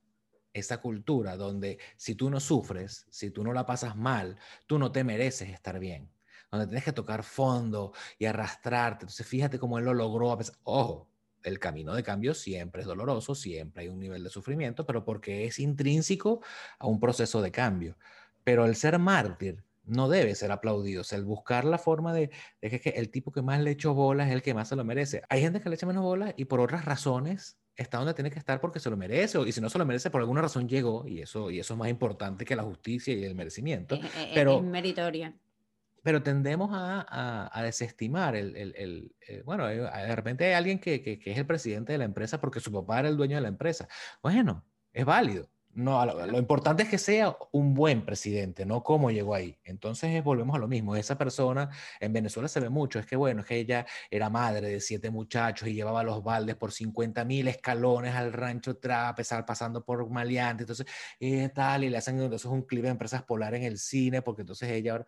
esa cultura donde si tú no sufres, si tú no la pasas mal, tú no te mereces estar bien donde tienes que tocar fondo y arrastrarte. Entonces, fíjate cómo él lo logró. A pesar, ojo, el camino de cambio siempre es doloroso, siempre hay un nivel de sufrimiento, pero porque es intrínseco a un proceso de cambio. Pero el ser mártir no debe ser aplaudido. O sea, el buscar la forma de, de que, el tipo que más le echó bolas es el que más se lo merece. Hay gente que le echa menos bolas y por otras razones está donde tiene que estar porque se lo merece, y si no se lo merece, por alguna razón llegó, y eso, y eso es más importante que la justicia y el merecimiento. pero, es meritoria pero tendemos a, a, desestimar el, el, el, eh, bueno, eh, de repente hay alguien que, que, es el presidente de la empresa porque su papá era el dueño de la empresa. Bueno, es válido. No, lo, importante es que sea un buen presidente, no cómo llegó ahí. Entonces volvemos a lo mismo. Esa persona en Venezuela se ve mucho. Es que bueno, es que ella era madre de siete muchachos y llevaba los baldes por 50 mil escalones al rancho a pesar pasando por maleante. Entonces, eh, tal, y le hacen entonces un clip de empresas polar en el cine, porque entonces ella ahora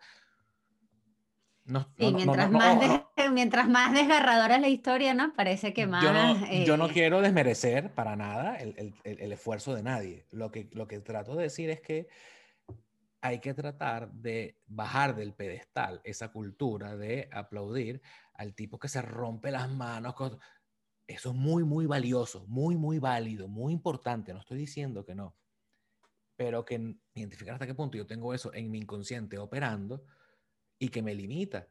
mientras, más mientras más desgarradora es la historia, ¿no? Parece que más... Yo no, eh, quiero desmerecer para nada el, esfuerzo de nadie. Lo que, lo que trato de decir es que hay que tratar de bajar del pedestal esa cultura de aplaudir al tipo que se rompe las manos. Eso es muy, muy valioso, muy, muy válido, muy importante. No estoy diciendo que no. Pero que identificar hasta qué punto yo tengo eso en mi inconsciente operando y que me limita.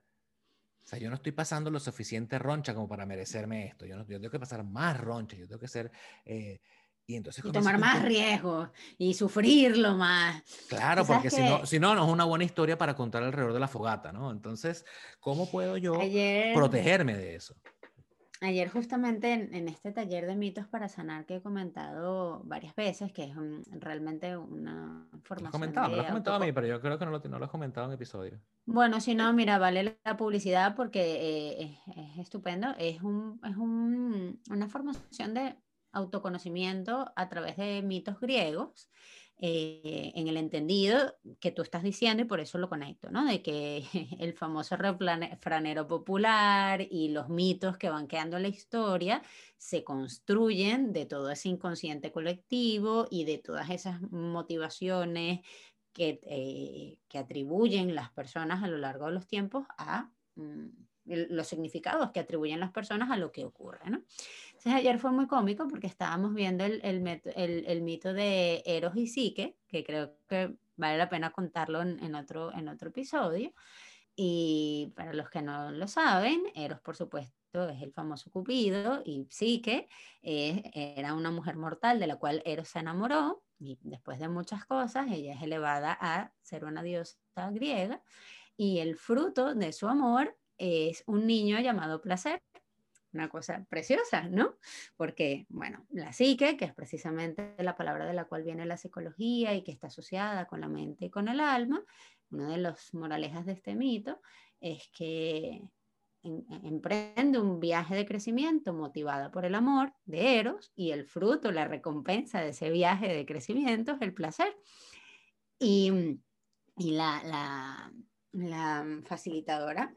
O sea, yo no estoy pasando lo suficiente roncha como para merecerme esto. Yo, no, yo tengo que pasar más roncha, yo tengo que ser... Eh, y entonces... tomar más riesgos y sufrirlo más. Claro, porque si, no, si no, no es una buena historia para contar alrededor de la fogata, ¿no? Entonces, ¿cómo puedo yo protegerme de eso? Ayer justamente en, este taller de mitos para sanar que he comentado varias veces, que es realmente una formación... Lo has comentado, lo has comentado a mí, pero yo creo que no lo, no lo has comentado en episodio. Bueno, si no, mira, vale la publicidad porque eh, es, estupendo. Es, un, es un, una formación de autoconocimiento a través de mitos griegos eh, en el entendido que tú estás diciendo y por eso lo conecto, ¿no? De que (laughs) el famoso refranero popular y los mitos que van quedando en la historia se construyen de todo ese inconsciente colectivo y de todas esas motivaciones que, eh, que atribuyen las personas a lo largo de los tiempos a... Mm, los significados que atribuyen las personas a lo que ocurre. ¿no? Entonces ayer fue muy cómico porque estábamos viendo el, el, mito de Eros y Psique, que creo que vale la pena contarlo en, otro, en otro episodio. Y para los que no lo saben, Eros, por supuesto, es el famoso Cupido y Psique era una mujer mortal de la cual Eros se enamoró y después de muchas cosas, ella es elevada a ser una diosa griega y el fruto de su amor es un niño llamado placer. Una cosa preciosa, ¿no? Porque, bueno, la psique, que es precisamente la palabra de la cual viene la psicología y que está asociada con la mente y con el alma, una de las moralejas de este mito es que emprende un viaje de crecimiento motivada por el amor de Eros y el fruto, la recompensa de ese viaje de crecimiento es el placer. Y, y la, la, la facilitadora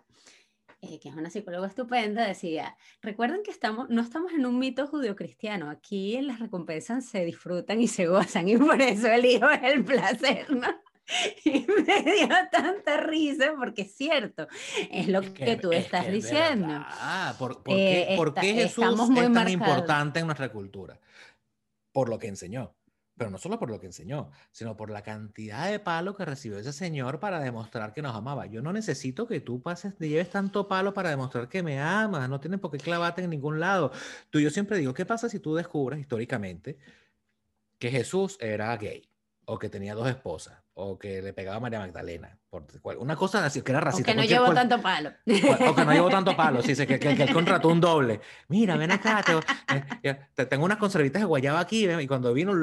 eh, que es una psicóloga estupenda, decía, recuerden que estamos, no estamos en un mito judio-cristiano, aquí las recompensas se disfrutan y se gozan y por eso el hijo es el placer, ¿no? (laughs) Y me dio tanta risa porque es cierto, es lo que, tú estás diciendo. Ah, ¿por, ¿por qué Jesús es tan importante en nuestra cultura? Por lo que enseñó pero no solo por lo que enseñó, sino por la cantidad de palo que recibió ese señor para demostrar que nos amaba. Yo no necesito que tú pases, te lleves tanto palo para demostrar que me amas, no tienes por qué clavarte en ningún lado. Tú, yo siempre digo, ¿qué pasa si tú descubres históricamente que Jesús era gay o que tenía dos esposas o que le pegaba a María Magdalena. Por, una cosa así, que era racista. O que no llevó tanto palo. O que no llevó tanto palo, sí, que, que, que él contrató un doble. Mira, ven acá, te, tengo unas conservitas de guayaba aquí, y cuando vino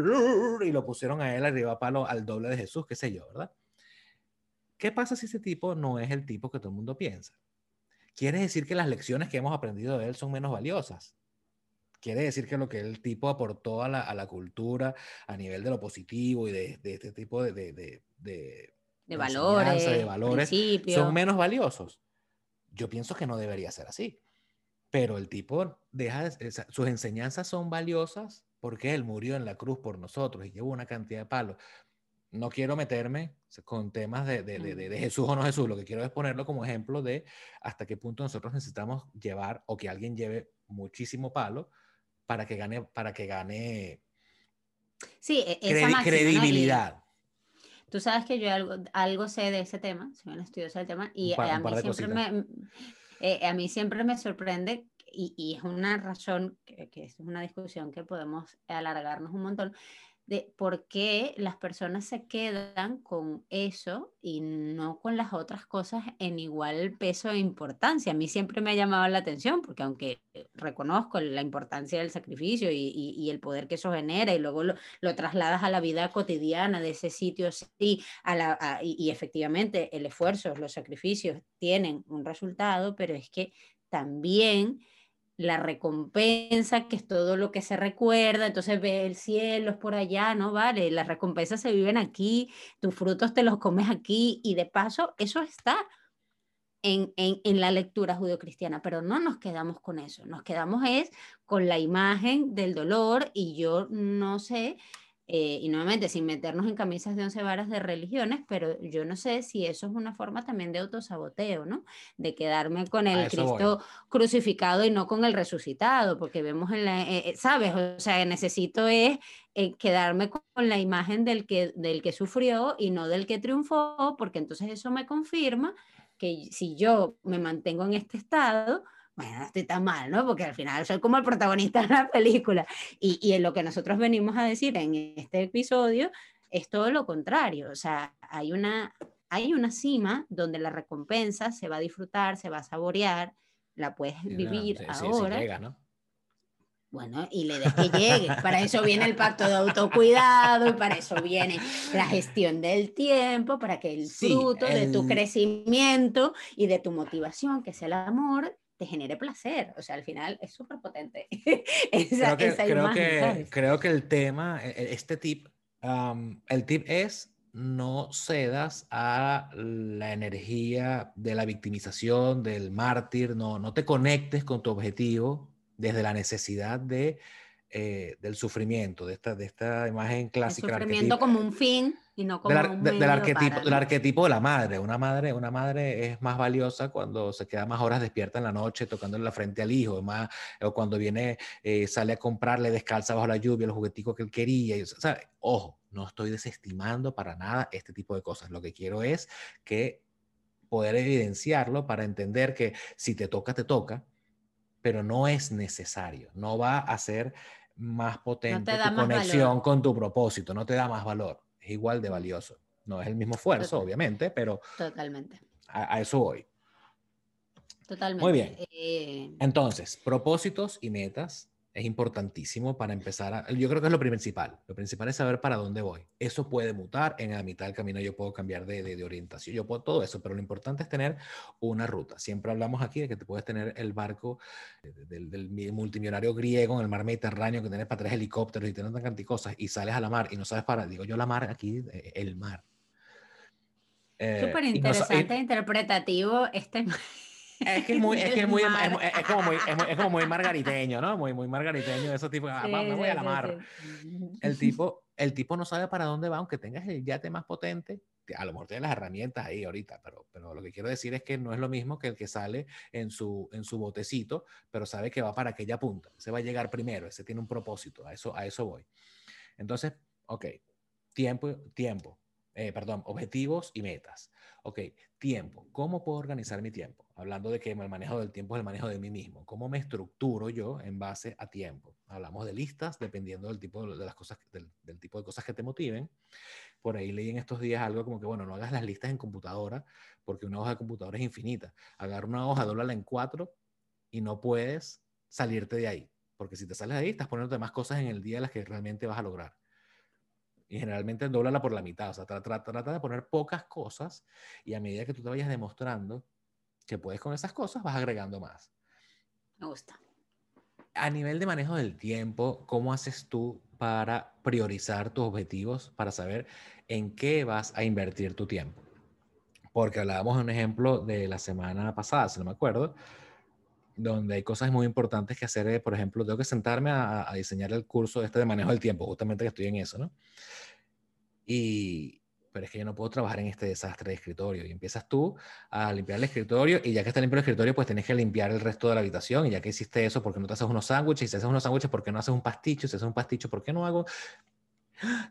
y lo pusieron a él arriba a palo al doble de Jesús, qué sé yo, ¿verdad? ¿Qué pasa si ese tipo no es el tipo que todo el mundo piensa? ¿Quiere decir que las lecciones que hemos aprendido de él son menos valiosas? quiere decir que lo que el tipo aportó a la, a la cultura a nivel de lo positivo y de, de este tipo de, de, de, valores, de valores son menos valiosos. Yo pienso que no debería ser así. Pero el tipo deja, sus enseñanzas son valiosas porque él murió en la cruz por nosotros y llevó una cantidad de palos. No quiero meterme con temas de, de, de, de, Jesús o no Jesús, lo que quiero es ponerlo como ejemplo de hasta qué punto nosotros necesitamos llevar o que alguien lleve muchísimo palo para que gane, para que gane sí, e, esa credibilidad. Tú sabes que yo algo, algo, sé de ese tema, soy una estudiosa del tema, y a, mí siempre me, eh, a mí siempre me sorprende, y, y es una razón, que, que es una discusión que podemos alargarnos un montón, de por qué las personas se quedan con eso y no con las otras cosas en igual peso e importancia. A mí siempre me ha llamado la atención, porque aunque reconozco la importancia del sacrificio y, el poder que eso genera, y luego lo, trasladas a la vida cotidiana de ese sitio, sí, a la, y efectivamente el esfuerzo, los sacrificios tienen un resultado, pero es que también la recompensa, que es todo lo que se recuerda, entonces ve el cielo es por allá, ¿no? Vale, las recompensas se viven aquí, tus frutos te los comes aquí y de paso eso está en, en, en la lectura judio-cristiana, pero no nos quedamos con eso, nos quedamos es con la imagen del dolor y yo no sé eh, y nuevamente sin meternos en camisas de once varas de religiones, pero yo no sé si eso es una forma también de autosaboteo, ¿no? De quedarme con el Cristo crucificado y no con el resucitado, porque vemos en la, eh, eh, ¿sabes? O sea, necesito es quedarme con la imagen del que, del que sufrió y no del que triunfó, porque entonces eso me confirma que si yo me mantengo en este estado, bueno, no estoy tan mal, ¿no? Porque al final soy como el protagonista de la película. Y, y en lo que nosotros venimos a decir en este episodio es todo lo contrario. O sea, hay una, hay una cima donde la recompensa se va a disfrutar, se va a saborear, la puedes vivir ahora. llega, ¿no? Bueno, y le des que llegue. Para eso viene el pacto de autocuidado y para eso viene la gestión del tiempo, para que el fruto de tu crecimiento y de tu motivación, que sea el amor, te genere placer. O sea, al final es súper potente. (laughs) creo, que, creo, que, creo, que, el tema, e, e, este tip, el tip es no cedas a la energía de la victimización, del mártir, no, no te conectes con tu objetivo desde la necesidad de eh, del sufrimiento, de esta, de esta imagen clásica. El sufrimiento como un fin y no como un del, arquetipo, del arquetipo de la madre. Una madre. Una madre es más valiosa cuando se queda más horas despierta en la noche tocándole la frente al hijo, más, o cuando viene, eh, sale a comprarle descalza bajo la lluvia los jugueticos que él quería. o sea, ojo, no estoy desestimando para nada este tipo de cosas. Lo que quiero es que poder evidenciarlo para entender que si te toca, te toca pero no es necesario, no va a ser más potente tu conexión con tu propósito, no te da más valor, es igual de valioso. No es el mismo esfuerzo, obviamente, pero Totalmente. A, eso voy. Totalmente. Muy bien. Eh, Entonces, propósitos y metas es importantísimo para empezar a, yo creo que es lo principal, lo principal es saber para dónde voy. Eso puede mutar, en la mitad del camino yo puedo cambiar de, de, orientación, yo puedo todo eso, pero lo importante es tener una ruta. Siempre hablamos aquí de que te puedes tener el barco del, del multimillonario griego en el mar Mediterráneo que tienes para tres helicópteros y tienes tantas cosas y sales a la mar y no sabes para, digo yo la mar aquí, eh, el mar. Eh, Súper interesante, interpretativo este (laughs) Es que es muy, es que es muy, es, como muy, es, como muy margariteño, ¿no? Muy, muy margariteño, eso tipo, ah, me voy a la mar. El tipo, (laughs) el tipo no sabe para dónde va, aunque tengas el yate más potente, a lo mejor tiene las herramientas ahí ahorita, pero, pero lo que quiero decir es que no es lo mismo que el que sale en su, en su botecito, pero sabe que va para aquella punta, se va a llegar primero, ese tiene un propósito, a eso, a eso voy. Entonces, ok, tiempo, tiempo, eh, perdón, objetivos y metas. Ok, tiempo. ¿Cómo puedo organizar mi tiempo? Hablando de que el manejo del tiempo es el manejo de mí mismo. ¿Cómo me estructuro yo en base a tiempo? Hablamos de listas dependiendo del tipo de las cosas, del, tipo de cosas que te motiven. Por ahí leí en estos días algo como que, bueno, no hagas las listas en computadora porque una hoja de computadora es infinita. Agarra una hoja, dóblala en cuatro y no puedes salirte de ahí. Porque si te sales de ahí, estás poniendo más cosas en el día las que realmente vas a lograr y generalmente doblala por la mitad, o sea, trata, trata de poner pocas cosas y a medida que tú te vayas demostrando que puedes con esas cosas, vas agregando más. Me gusta. A nivel de manejo del tiempo, ¿cómo haces tú para priorizar tus objetivos, para saber en qué vas a invertir tu tiempo? Porque hablábamos de un ejemplo de la semana pasada, si no me acuerdo, donde hay cosas muy importantes que hacer. Eh, por ejemplo, tengo que sentarme a, a diseñar el curso este de manejo del tiempo, justamente que estoy en eso, ¿no? Y, pero es que yo no puedo trabajar en este desastre de escritorio. Y empiezas tú a limpiar el escritorio y ya que está limpio el escritorio, pues tienes que limpiar el resto de la habitación. Y ya que hiciste eso, ¿por qué no te haces unos sándwiches? Y si haces unos sándwiches, ¿por qué no haces un pasticho? Si haces un pasticho, ¿por qué no hago?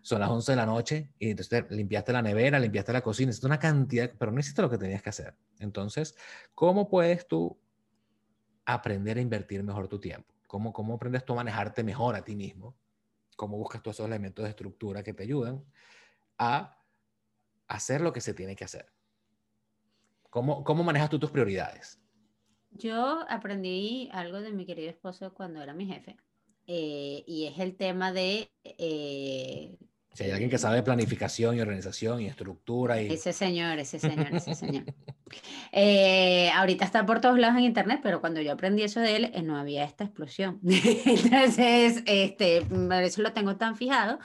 Son las 11 de la noche y entonces limpiaste la nevera, limpiaste la cocina, es una cantidad, pero no hiciste lo que tenías que hacer. Entonces, ¿cómo puedes tú aprender a invertir mejor tu tiempo? ¿Cómo, cómo aprendes tú a manejarte mejor a ti mismo? ¿Cómo buscas todos esos elementos de estructura que te ayudan? a hacer lo que se tiene que hacer. ¿Cómo, cómo manejas tú tus prioridades? Yo aprendí algo de mi querido esposo cuando era mi jefe. Eh, y es el tema de... Eh, si hay alguien que sabe de planificación y organización y estructura. Y... Ese señor, ese señor, ese (laughs) señor. Eh, ahorita está por todos lados en internet, pero cuando yo aprendí eso de él, no había esta explosión. (laughs) Entonces, este, por eso lo tengo tan fijado.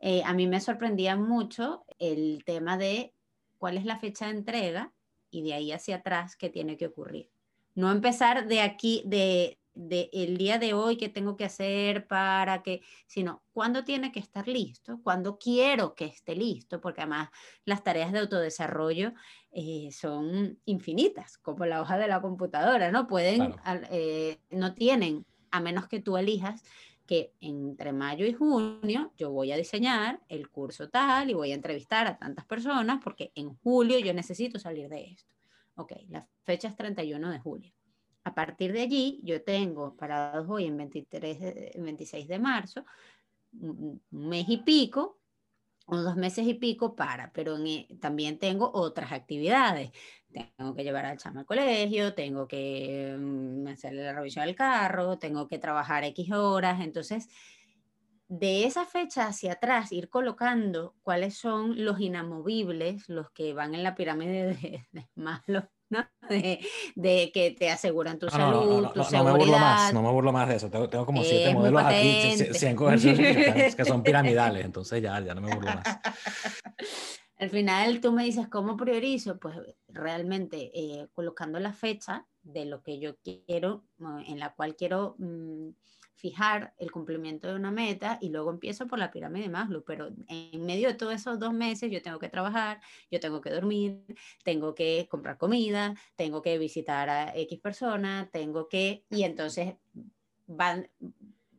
Eh, a mí me sorprendía mucho el tema de cuál es la fecha de entrega y de ahí hacia atrás qué tiene que ocurrir. No empezar de aquí, de, el día de hoy, qué tengo que hacer para que, sino cuándo tiene que estar listo, cuándo quiero que esté listo, porque además las tareas de autodesarrollo eh, son infinitas, como la hoja de la computadora, ¿no? Pueden, eh, no tienen, a menos que tú elijas que entre mayo y junio yo voy a diseñar el curso tal y voy a entrevistar a tantas personas porque en julio yo necesito salir de esto. Ok, la fecha es 31 de julio. A partir de allí yo tengo parados hoy en 23, 26 de marzo, un mes y pico o dos meses y pico para, pero e, también tengo otras actividades. Tengo que llevar al chama al colegio, tengo que mm, hacerle la revisión al carro, tengo que trabajar X horas. Entonces, de esa fecha hacia atrás, ir colocando cuáles son los inamovibles, los que van en la pirámide de, (laughs) de (laughs) de, que te aseguran tu salud, tu seguridad. No me burlo más, no me burlo más de eso. Tengo, como siete modelos aquí, 100 ejercicios (laughs) que, son piramidales, entonces ya, ya no me burlo más. (laughs) Al final tú me dices, ¿cómo priorizo? Pues realmente eh, colocando la fecha de lo que yo quiero, en la cual quiero... Mm, fijar el cumplimiento de una meta y luego empiezo por la pirámide de Maslow, pero en medio de todos esos dos meses yo tengo que trabajar, yo tengo que dormir, tengo que comprar comida, tengo que visitar a X persona, tengo que, y entonces van,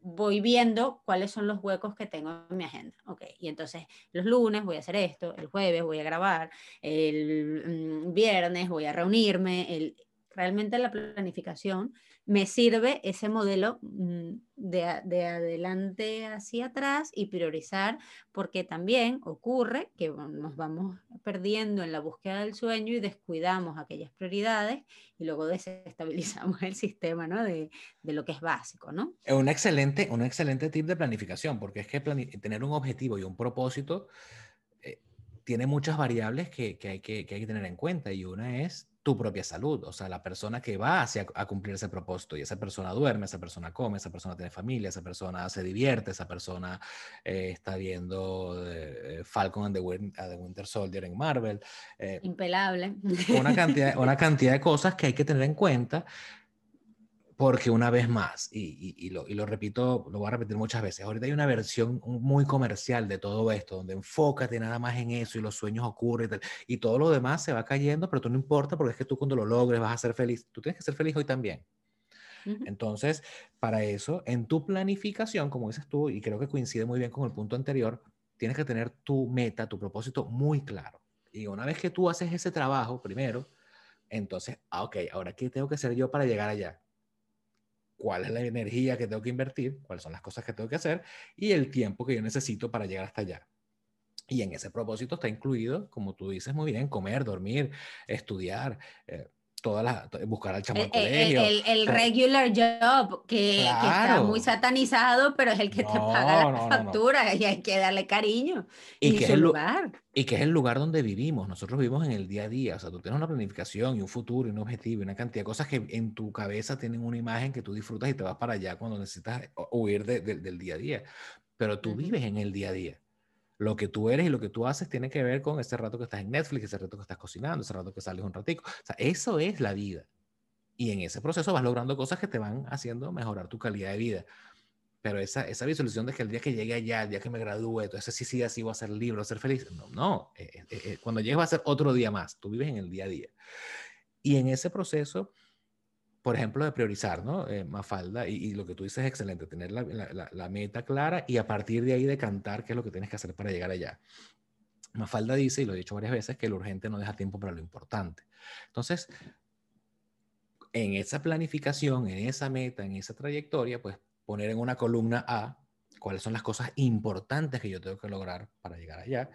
voy viendo cuáles son los huecos que tengo en mi agenda. Ok, y entonces los lunes voy a hacer esto, el jueves voy a grabar, el mm, viernes voy a reunirme, el, realmente la planificación me sirve ese modelo mm, de, de, adelante hacia atrás y priorizar, porque también ocurre que nos vamos perdiendo en la búsqueda del sueño y descuidamos aquellas prioridades y luego desestabilizamos (laughs) el sistema ¿no? de, de, lo que es básico. ¿no? Es un excelente, un excelente tip de planificación, porque es que tener un objetivo y un propósito tiene muchas variables que, que, hay que, que, hay que tener en cuenta y una es tu propia salud, o sea, la persona que va hacia a cumplir ese propósito y esa persona duerme, esa persona come, esa persona tiene familia, esa persona se divierte, esa persona eh, está viendo eh, Falcon and the, Winter Soldier en Marvel. Eh, Impelable. Una cantidad, una (laughs) cantidad de cosas que hay que tener en cuenta porque una vez más, y, lo, repito, lo voy a repetir muchas veces, ahorita hay una versión muy comercial de todo esto, donde enfócate nada más en eso y los sueños ocurren y, tal, y todo lo demás se va cayendo, pero tú no importa porque es que tú cuando lo logres vas a ser feliz. Tú tienes que ser feliz hoy también. Entonces, para eso, en tu planificación, como dices tú, y creo que coincide muy bien con el punto anterior, tienes que tener tu meta, tu propósito muy claro. Y una vez que tú haces ese trabajo primero, entonces, ah, ok, ahora qué tengo que hacer yo para llegar allá cuál es la energía que tengo que invertir, cuáles son las cosas que tengo que hacer y el tiempo que yo necesito para llegar hasta allá. Y en ese propósito está incluido, como tú dices muy bien, comer, dormir, estudiar, eh, buscar al chamo el, colegio. El, regular job, que, está muy satanizado, pero es el que te paga la factura y hay que darle cariño. Y, que es el lugar. Y que es el lugar donde vivimos. Nosotros vivimos en el día a día. O sea, tú tienes una planificación y un futuro y un objetivo y una cantidad de cosas que en tu cabeza tienen una imagen que tú disfrutas y te vas para allá cuando necesitas huir del día a día. Pero tú vives en el día a día lo que tú eres y lo que tú haces tiene que ver con ese rato que estás en Netflix, ese rato que estás cocinando, ese rato que sales un ratico. O sea, eso es la vida. Y en ese proceso vas logrando cosas que te van haciendo mejorar tu calidad de vida. Pero esa, esa visualización de que el día que llegue allá, el día que me gradúe, entonces sí, sí, así voy a ser libre, voy a ser feliz. No, no. Eh, eh, eh, cuando llegues va a ser otro día más. Tú vives en el día a día. Y en ese proceso por ejemplo, de priorizar, ¿no? Eh, Mafalda, y, lo que tú dices es excelente, tener la, la, meta clara y a partir de ahí decantar qué es lo que tienes que hacer para llegar allá. Mafalda dice, y lo he dicho varias veces, que lo urgente no deja tiempo para lo importante. Entonces, en esa planificación, en esa meta, en esa trayectoria, pues poner en una columna A cuáles son las cosas importantes que yo tengo que lograr para llegar allá,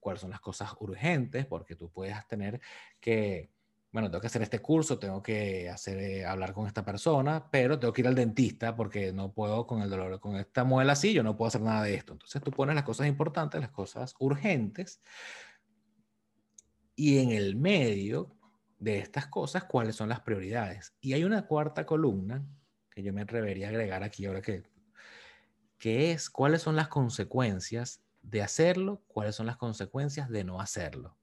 cuáles son las cosas urgentes, porque tú puedes tener que bueno, tengo que hacer este curso, tengo que hacer, eh, hablar con esta persona, pero tengo que ir al dentista porque no puedo con el dolor, con esta muela así, yo no puedo hacer nada de esto. Entonces tú pones las cosas importantes, las cosas urgentes, y en el medio de estas cosas, cuáles son las prioridades. Y hay una cuarta columna que yo me atrevería a agregar aquí ahora que, que es cuáles son las consecuencias de hacerlo, cuáles son las consecuencias de no hacerlo.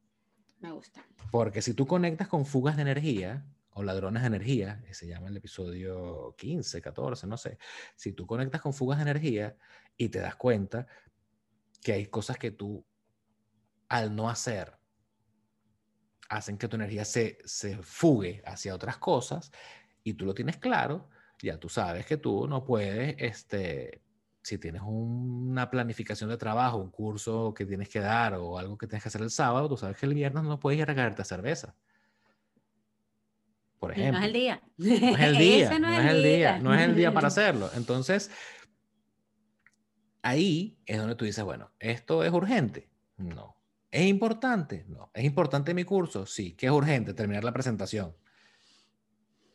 Me gusta. Porque si tú conectas con fugas de energía o ladrones de energía, se llama el episodio 15, 14, no sé, si tú conectas con fugas de energía y te das cuenta que hay cosas que tú, al no hacer, hacen que tu energía se, se fugue hacia otras cosas y tú lo tienes claro, ya tú sabes que tú no puedes este, si tienes una planificación de trabajo, un curso que tienes que dar o algo que tienes que hacer el sábado, tú sabes que el viernes no puedes ir a regalarte cerveza. Por ejemplo. No es el día. No es el (laughs) día. no, es el día. No es el día para (laughs) hacerlo. Entonces, ahí es donde tú dices, bueno, ¿esto es urgente? No. ¿Es importante? No. ¿Es importante mi curso? Sí. ¿Qué es urgente? Terminar la presentación.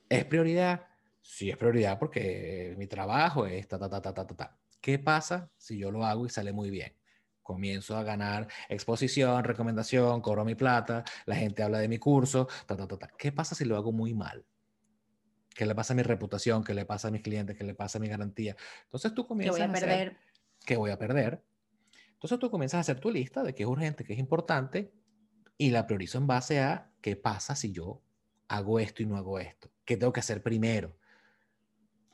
¿Es prioridad? Sí, es prioridad porque mi trabajo es ta, ta, ta, ta, ta, ta. ¿Qué pasa si yo lo hago y sale muy bien? Comienzo a ganar exposición, recomendación, cobro mi plata, la gente habla de mi curso, ta, ta, ta, ¿Qué pasa si lo hago muy mal? ¿Qué le pasa a mi reputación? ¿Qué le pasa a mis clientes? ¿Qué le pasa a mi garantía? Entonces tú comienzas a, perder. ¿Qué voy a perder? Entonces tú comienzas a hacer tu lista de qué es urgente, qué es importante y la priorizo en base a qué pasa si yo hago esto y no hago esto. ¿Qué tengo que hacer primero?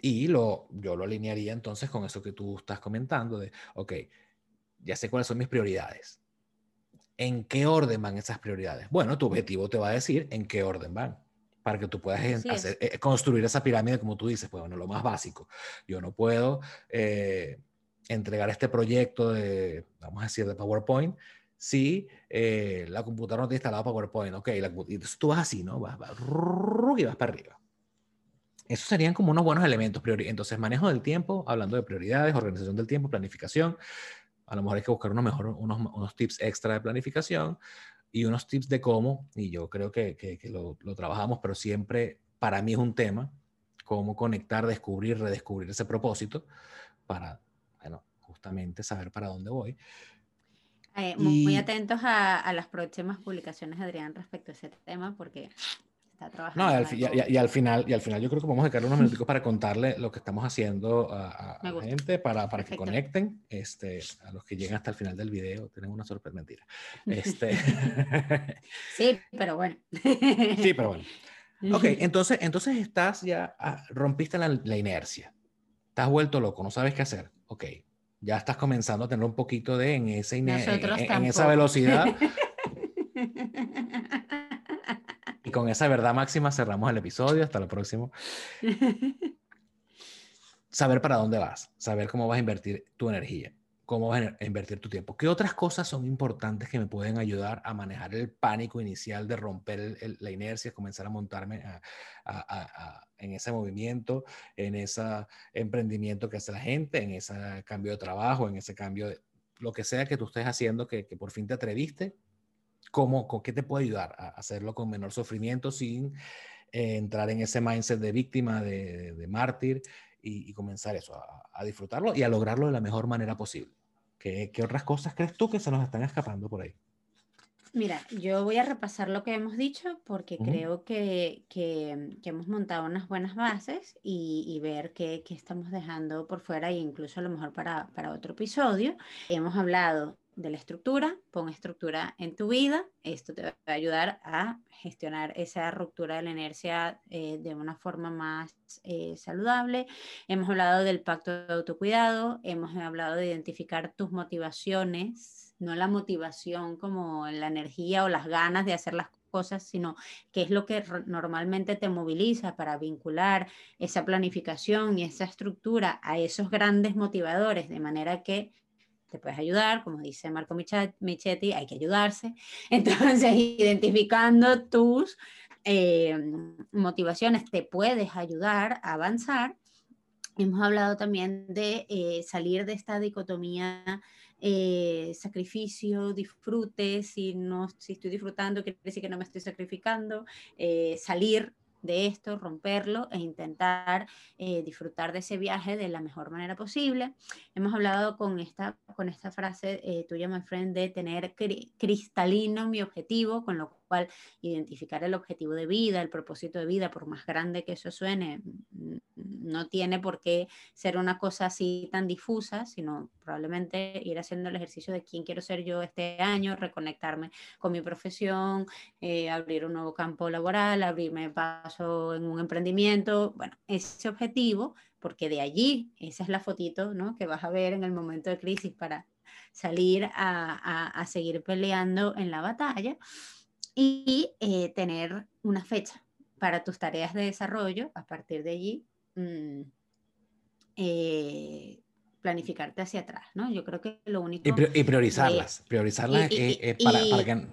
Y lo, yo lo alinearía entonces con eso que tú estás comentando de, ok, ya sé cuáles son mis prioridades. ¿En qué orden van esas prioridades? Bueno, tu objetivo te va a decir en qué orden van para que tú puedas eh, construir esa pirámide como tú dices. Pues bueno, lo más básico. Yo no puedo eh, entregar este proyecto de, vamos a decir, de PowerPoint si eh, la computadora no ha instalado PowerPoint. Ok, la, entonces tú vas así, ¿no? Vas, vas, y vas para arriba. Esos serían como unos buenos elementos. Entonces, manejo del tiempo, hablando de prioridades, organización del tiempo, planificación. A lo mejor hay que buscar unos, mejor, unos, unos tips extra de planificación y unos tips de cómo, y yo creo que, que, lo, lo, trabajamos, pero siempre para mí es un tema, cómo conectar, descubrir, redescubrir ese propósito para, bueno, justamente saber para dónde voy. Eh, muy atentos a, las próximas publicaciones, Adrián, respecto a ese tema, porque está trabajando. No, y al, final, y al final yo creo que vamos a dedicar unos minutos para contarle lo que estamos haciendo a, la gente, para, para que conecten, este, a los que llegan hasta el final del video, tienen una sorpresa, mentira. Este... (laughs) sí, pero bueno. sí, pero bueno. Ok, (laughs) entonces, entonces estás ya, ah, rompiste la, la inercia, estás vuelto loco, no sabes qué hacer. Ok, ya estás comenzando a tener un poquito de en, ese en, en esa velocidad. (laughs) con esa verdad máxima cerramos el episodio. Hasta el próximo. (laughs) Saber para dónde vas, saber cómo vas a invertir tu energía cómo vas a invertir tu tiempo. ¿Qué otras cosas son importantes que me pueden ayudar a manejar el pánico inicial de romper la inercia, comenzar a montarme en ese movimiento, en ese emprendimiento que hace la gente, en ese cambio de trabajo, en ese cambio de lo que sea que tú estés haciendo, que, por fin te atreviste? ¿Cómo, con ¿Qué te puede ayudar a hacerlo con menor sufrimiento sin eh, entrar en ese mindset de víctima, de, mártir? Y, comenzar eso, a, a, disfrutarlo y a lograrlo de la mejor manera posible. ¿Qué, otras cosas crees tú que se nos están escapando por ahí? Mira, yo voy a repasar lo que hemos dicho porque creo que, que, hemos montado unas buenas bases y, y ver qué, qué, estamos dejando por fuera e incluso a lo mejor para, para otro episodio. Hemos hablado de la estructura, pon estructura en tu vida, esto te va a ayudar a gestionar esa ruptura de la inercia eh, de una forma más eh, saludable. Hemos hablado del pacto de autocuidado, hemos hablado de identificar tus motivaciones, no la motivación como la energía o las ganas de hacer las cosas, sino qué es lo que normalmente te moviliza para vincular esa planificación y esa estructura a esos grandes motivadores, de manera que te puedes ayudar, como dice Marco Michetti, hay que ayudarse. (laughs) Entonces, identificando tus eh, motivaciones te puedes ayudar a avanzar. Hemos hablado también de eh, salir de esta dicotomía eh, sacrificio, disfrute, si, no, si estoy disfrutando quiere decir que no me estoy sacrificando, salir de esto, romperlo e intentar eh, disfrutar de ese viaje de la mejor manera posible. Hemos hablado con esta, con esta frase eh, tuya, my friend, de tener cristalino mi objetivo, con lo cual identificar el objetivo de vida, el propósito de vida, por más grande que eso suene, no tiene por qué ser una cosa así tan difusa, sino probablemente ir haciendo el ejercicio de quién quiero ser yo este año, reconectarme con mi profesión, eh, abrir un nuevo campo laboral, abrirme paso en un emprendimiento, bueno, ese objetivo, porque de allí, esa es la fotito ¿no? que vas a ver en el momento de crisis para salir a, a seguir peleando en la batalla y eh, tener una fecha para tus tareas de desarrollo. A partir de allí, mm, eh, planificarte hacia atrás, ¿no? Yo creo que lo único... Y, priorizarlas, priorizarlas para, para, que,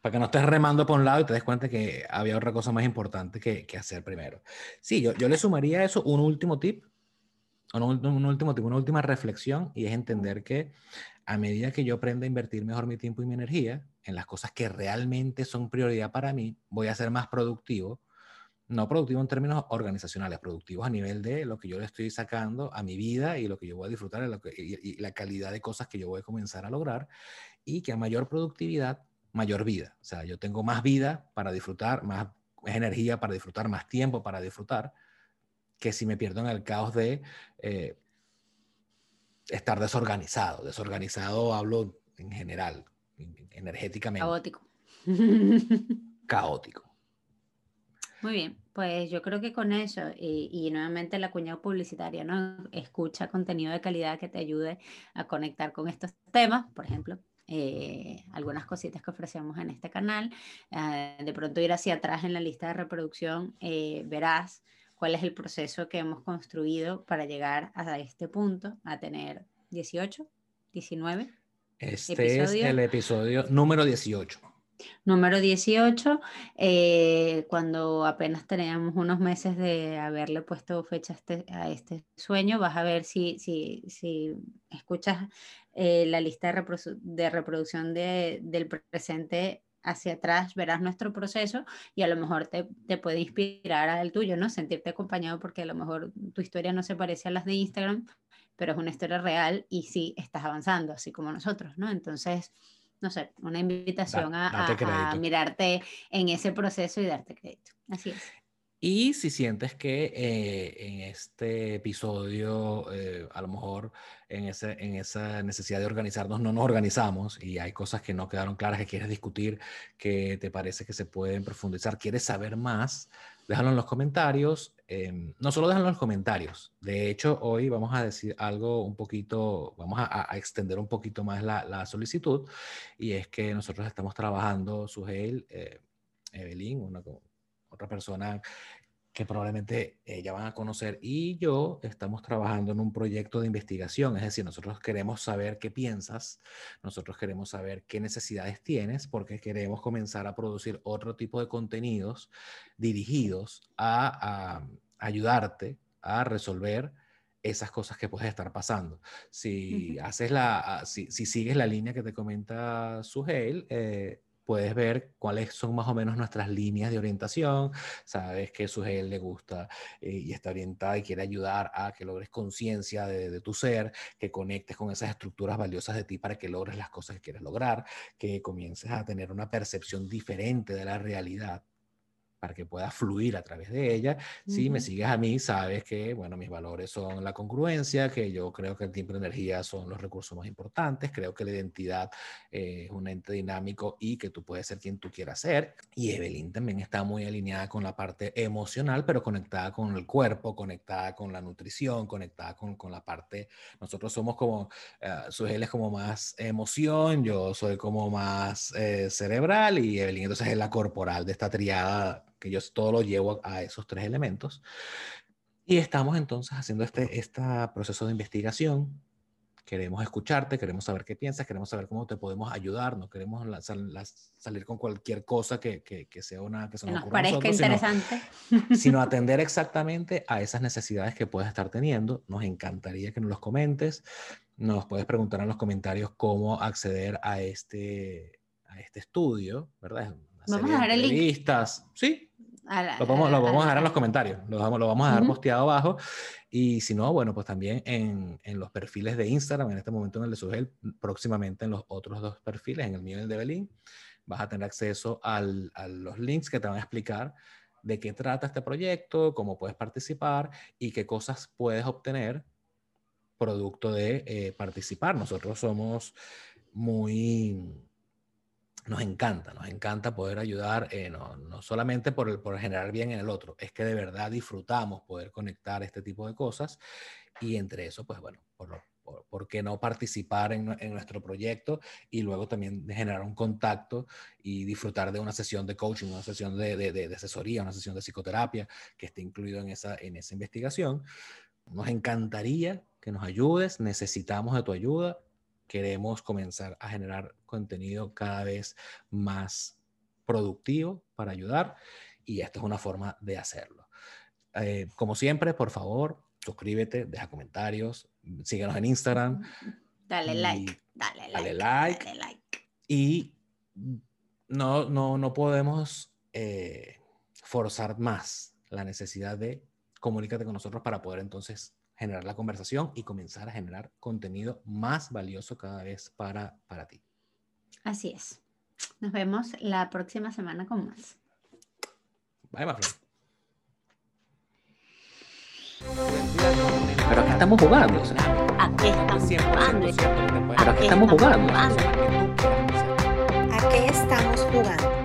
para que no estés remando por un lado y te des cuenta que había otra cosa más importante que, que hacer primero. Sí, yo, yo le sumaría a eso un último tip, un, un, último tip, una última reflexión y es entender que a medida que yo aprenda a invertir mejor mi tiempo y mi energía en las cosas que realmente son prioridad para mí, voy a ser más productivo. No productivo en términos organizacionales, productivo a nivel de lo que yo le estoy sacando a mi vida y lo que yo voy a disfrutar y, la calidad de cosas que yo voy a comenzar a lograr. Y que a mayor productividad, mayor vida. O sea, yo tengo más vida para disfrutar, más energía para disfrutar, más tiempo para disfrutar, que si me pierdo en el caos de eh, estar desorganizado. Desorganizado hablo en general, energéticamente. Caótico. Caótico. Muy bien, pues yo creo que con eso y, nuevamente la cuñada publicitaria, ¿no? Escucha contenido de calidad que te ayude a conectar con estos temas, por ejemplo, eh, algunas cositas que ofrecemos en este canal. Eh, de pronto ir hacia atrás en la lista de reproducción, eh, verás cuál es el proceso que hemos construido para llegar a este punto, a tener 18, 19. Este es el episodio número 18. Número 18, eh, cuando apenas teníamos unos meses de haberle puesto fecha a este, este sueño, vas a ver si, si, si escuchas eh, la lista de, reproducción del presente hacia atrás, verás nuestro proceso y a lo mejor te, te, puede inspirar al tuyo, ¿no? Sentirte acompañado porque a lo mejor tu historia no se parece a las de Instagram, pero es una historia real y sí estás avanzando, así como nosotros, ¿no? Entonces, no sé, una invitación a, mirarte en ese proceso y darte crédito. Así es. Y si sientes que eh, en este episodio, eh, a lo mejor en, ese, en esa necesidad de organizarnos, no nos organizamos y hay cosas que no quedaron claras, que quieres discutir, que te parece que se pueden profundizar, quieres saber más, déjalo en los comentarios. Em, no solo déjalo en los comentarios, de hecho, hoy vamos a decir algo un poquito, vamos a, extender un poquito más la, la, solicitud y es que nosotros estamos trabajando, Sugel, eh, Evelyn, una otra persona que probablemente eh, ya van a conocer, y yo estamos trabajando en un proyecto de investigación, es decir, nosotros queremos saber qué piensas, nosotros queremos saber qué necesidades tienes, porque queremos comenzar a producir otro tipo de contenidos dirigidos a, ayudarte a resolver esas cosas que puedes estar pasando. Si haces la, si, si, sigues la línea que te comenta Suheil, eh, puedes ver cuáles son más o menos nuestras líneas de orientación. Sabes que su él le gusta eh, y está orientada y quiere ayudar a que logres conciencia de, de, tu ser, que conectes con esas estructuras valiosas de ti para que logres las cosas que quieres lograr, que comiences a tener una percepción diferente de la realidad para que pueda fluir a través de ella. Si me sigues a mí, sabes que, bueno, mis valores son la congruencia, que yo creo que el tiempo y la energía son los recursos más importantes, creo que la identidad eh, es un ente dinámico y que tú puedes ser quien tú quieras ser. Y Evelyn también está muy alineada con la parte emocional, pero conectada con el cuerpo, conectada con la nutrición, conectada con, con la parte, nosotros somos como, uh, es como más emoción, yo soy como más eh, cerebral y Evelyn entonces es la corporal de esta triada que yo todo lo llevo a, esos tres elementos. Y estamos entonces haciendo este, este proceso de investigación. Queremos escucharte, queremos saber qué piensas, queremos saber cómo te podemos ayudar, no queremos salir con cualquier cosa que, que, sea una que, se nos, parezca interesante. Sino, (laughs) sino, atender exactamente a esas necesidades que puedes estar teniendo. Nos encantaría que nos los comentes. Nos puedes preguntar en los comentarios cómo acceder a este, a este estudio, ¿verdad? Vamos a dejar el link. Sí, lo, vamos, lo vamos a dejar en los comentarios, lo vamos, lo vamos a dejar posteado abajo. Y si no, bueno, pues también en, en, los perfiles de Instagram, en este momento en el de Sugel, próximamente en los otros dos perfiles, en el mío y el de Belín, vas a tener acceso al, a los links que te van a explicar de qué trata este proyecto, cómo puedes participar y qué cosas puedes obtener producto de eh, participar. Nosotros somos muy nos encanta, nos encanta poder ayudar, eh, no, no, solamente por, el, por generar bien en el otro, es que de verdad disfrutamos poder conectar este tipo de cosas y entre eso, pues bueno, por, por, qué no participar en, en, nuestro proyecto y luego también generar un contacto y disfrutar de una sesión de coaching, una sesión de, de, de, asesoría, una sesión de psicoterapia que esté incluido en esa, en esa investigación. Nos encantaría que nos ayudes, necesitamos de tu ayuda queremos comenzar a generar contenido cada vez más productivo para ayudar y esta es una forma de hacerlo. Eh, como siempre, por favor, suscríbete, deja comentarios, síguenos en Instagram. Dale like, dale like. Dale like. Y no, no, no podemos eh, forzar más la necesidad de comunícate con nosotros para poder entonces generar la conversación y comenzar a generar contenido más valioso cada vez para, para ti. Así es. Nos vemos la próxima semana con más. Bye, Mafra. Pero aquí estamos jugando. Aquí estamos jugando. Pero aquí estamos jugando. ¿A qué estamos jugando?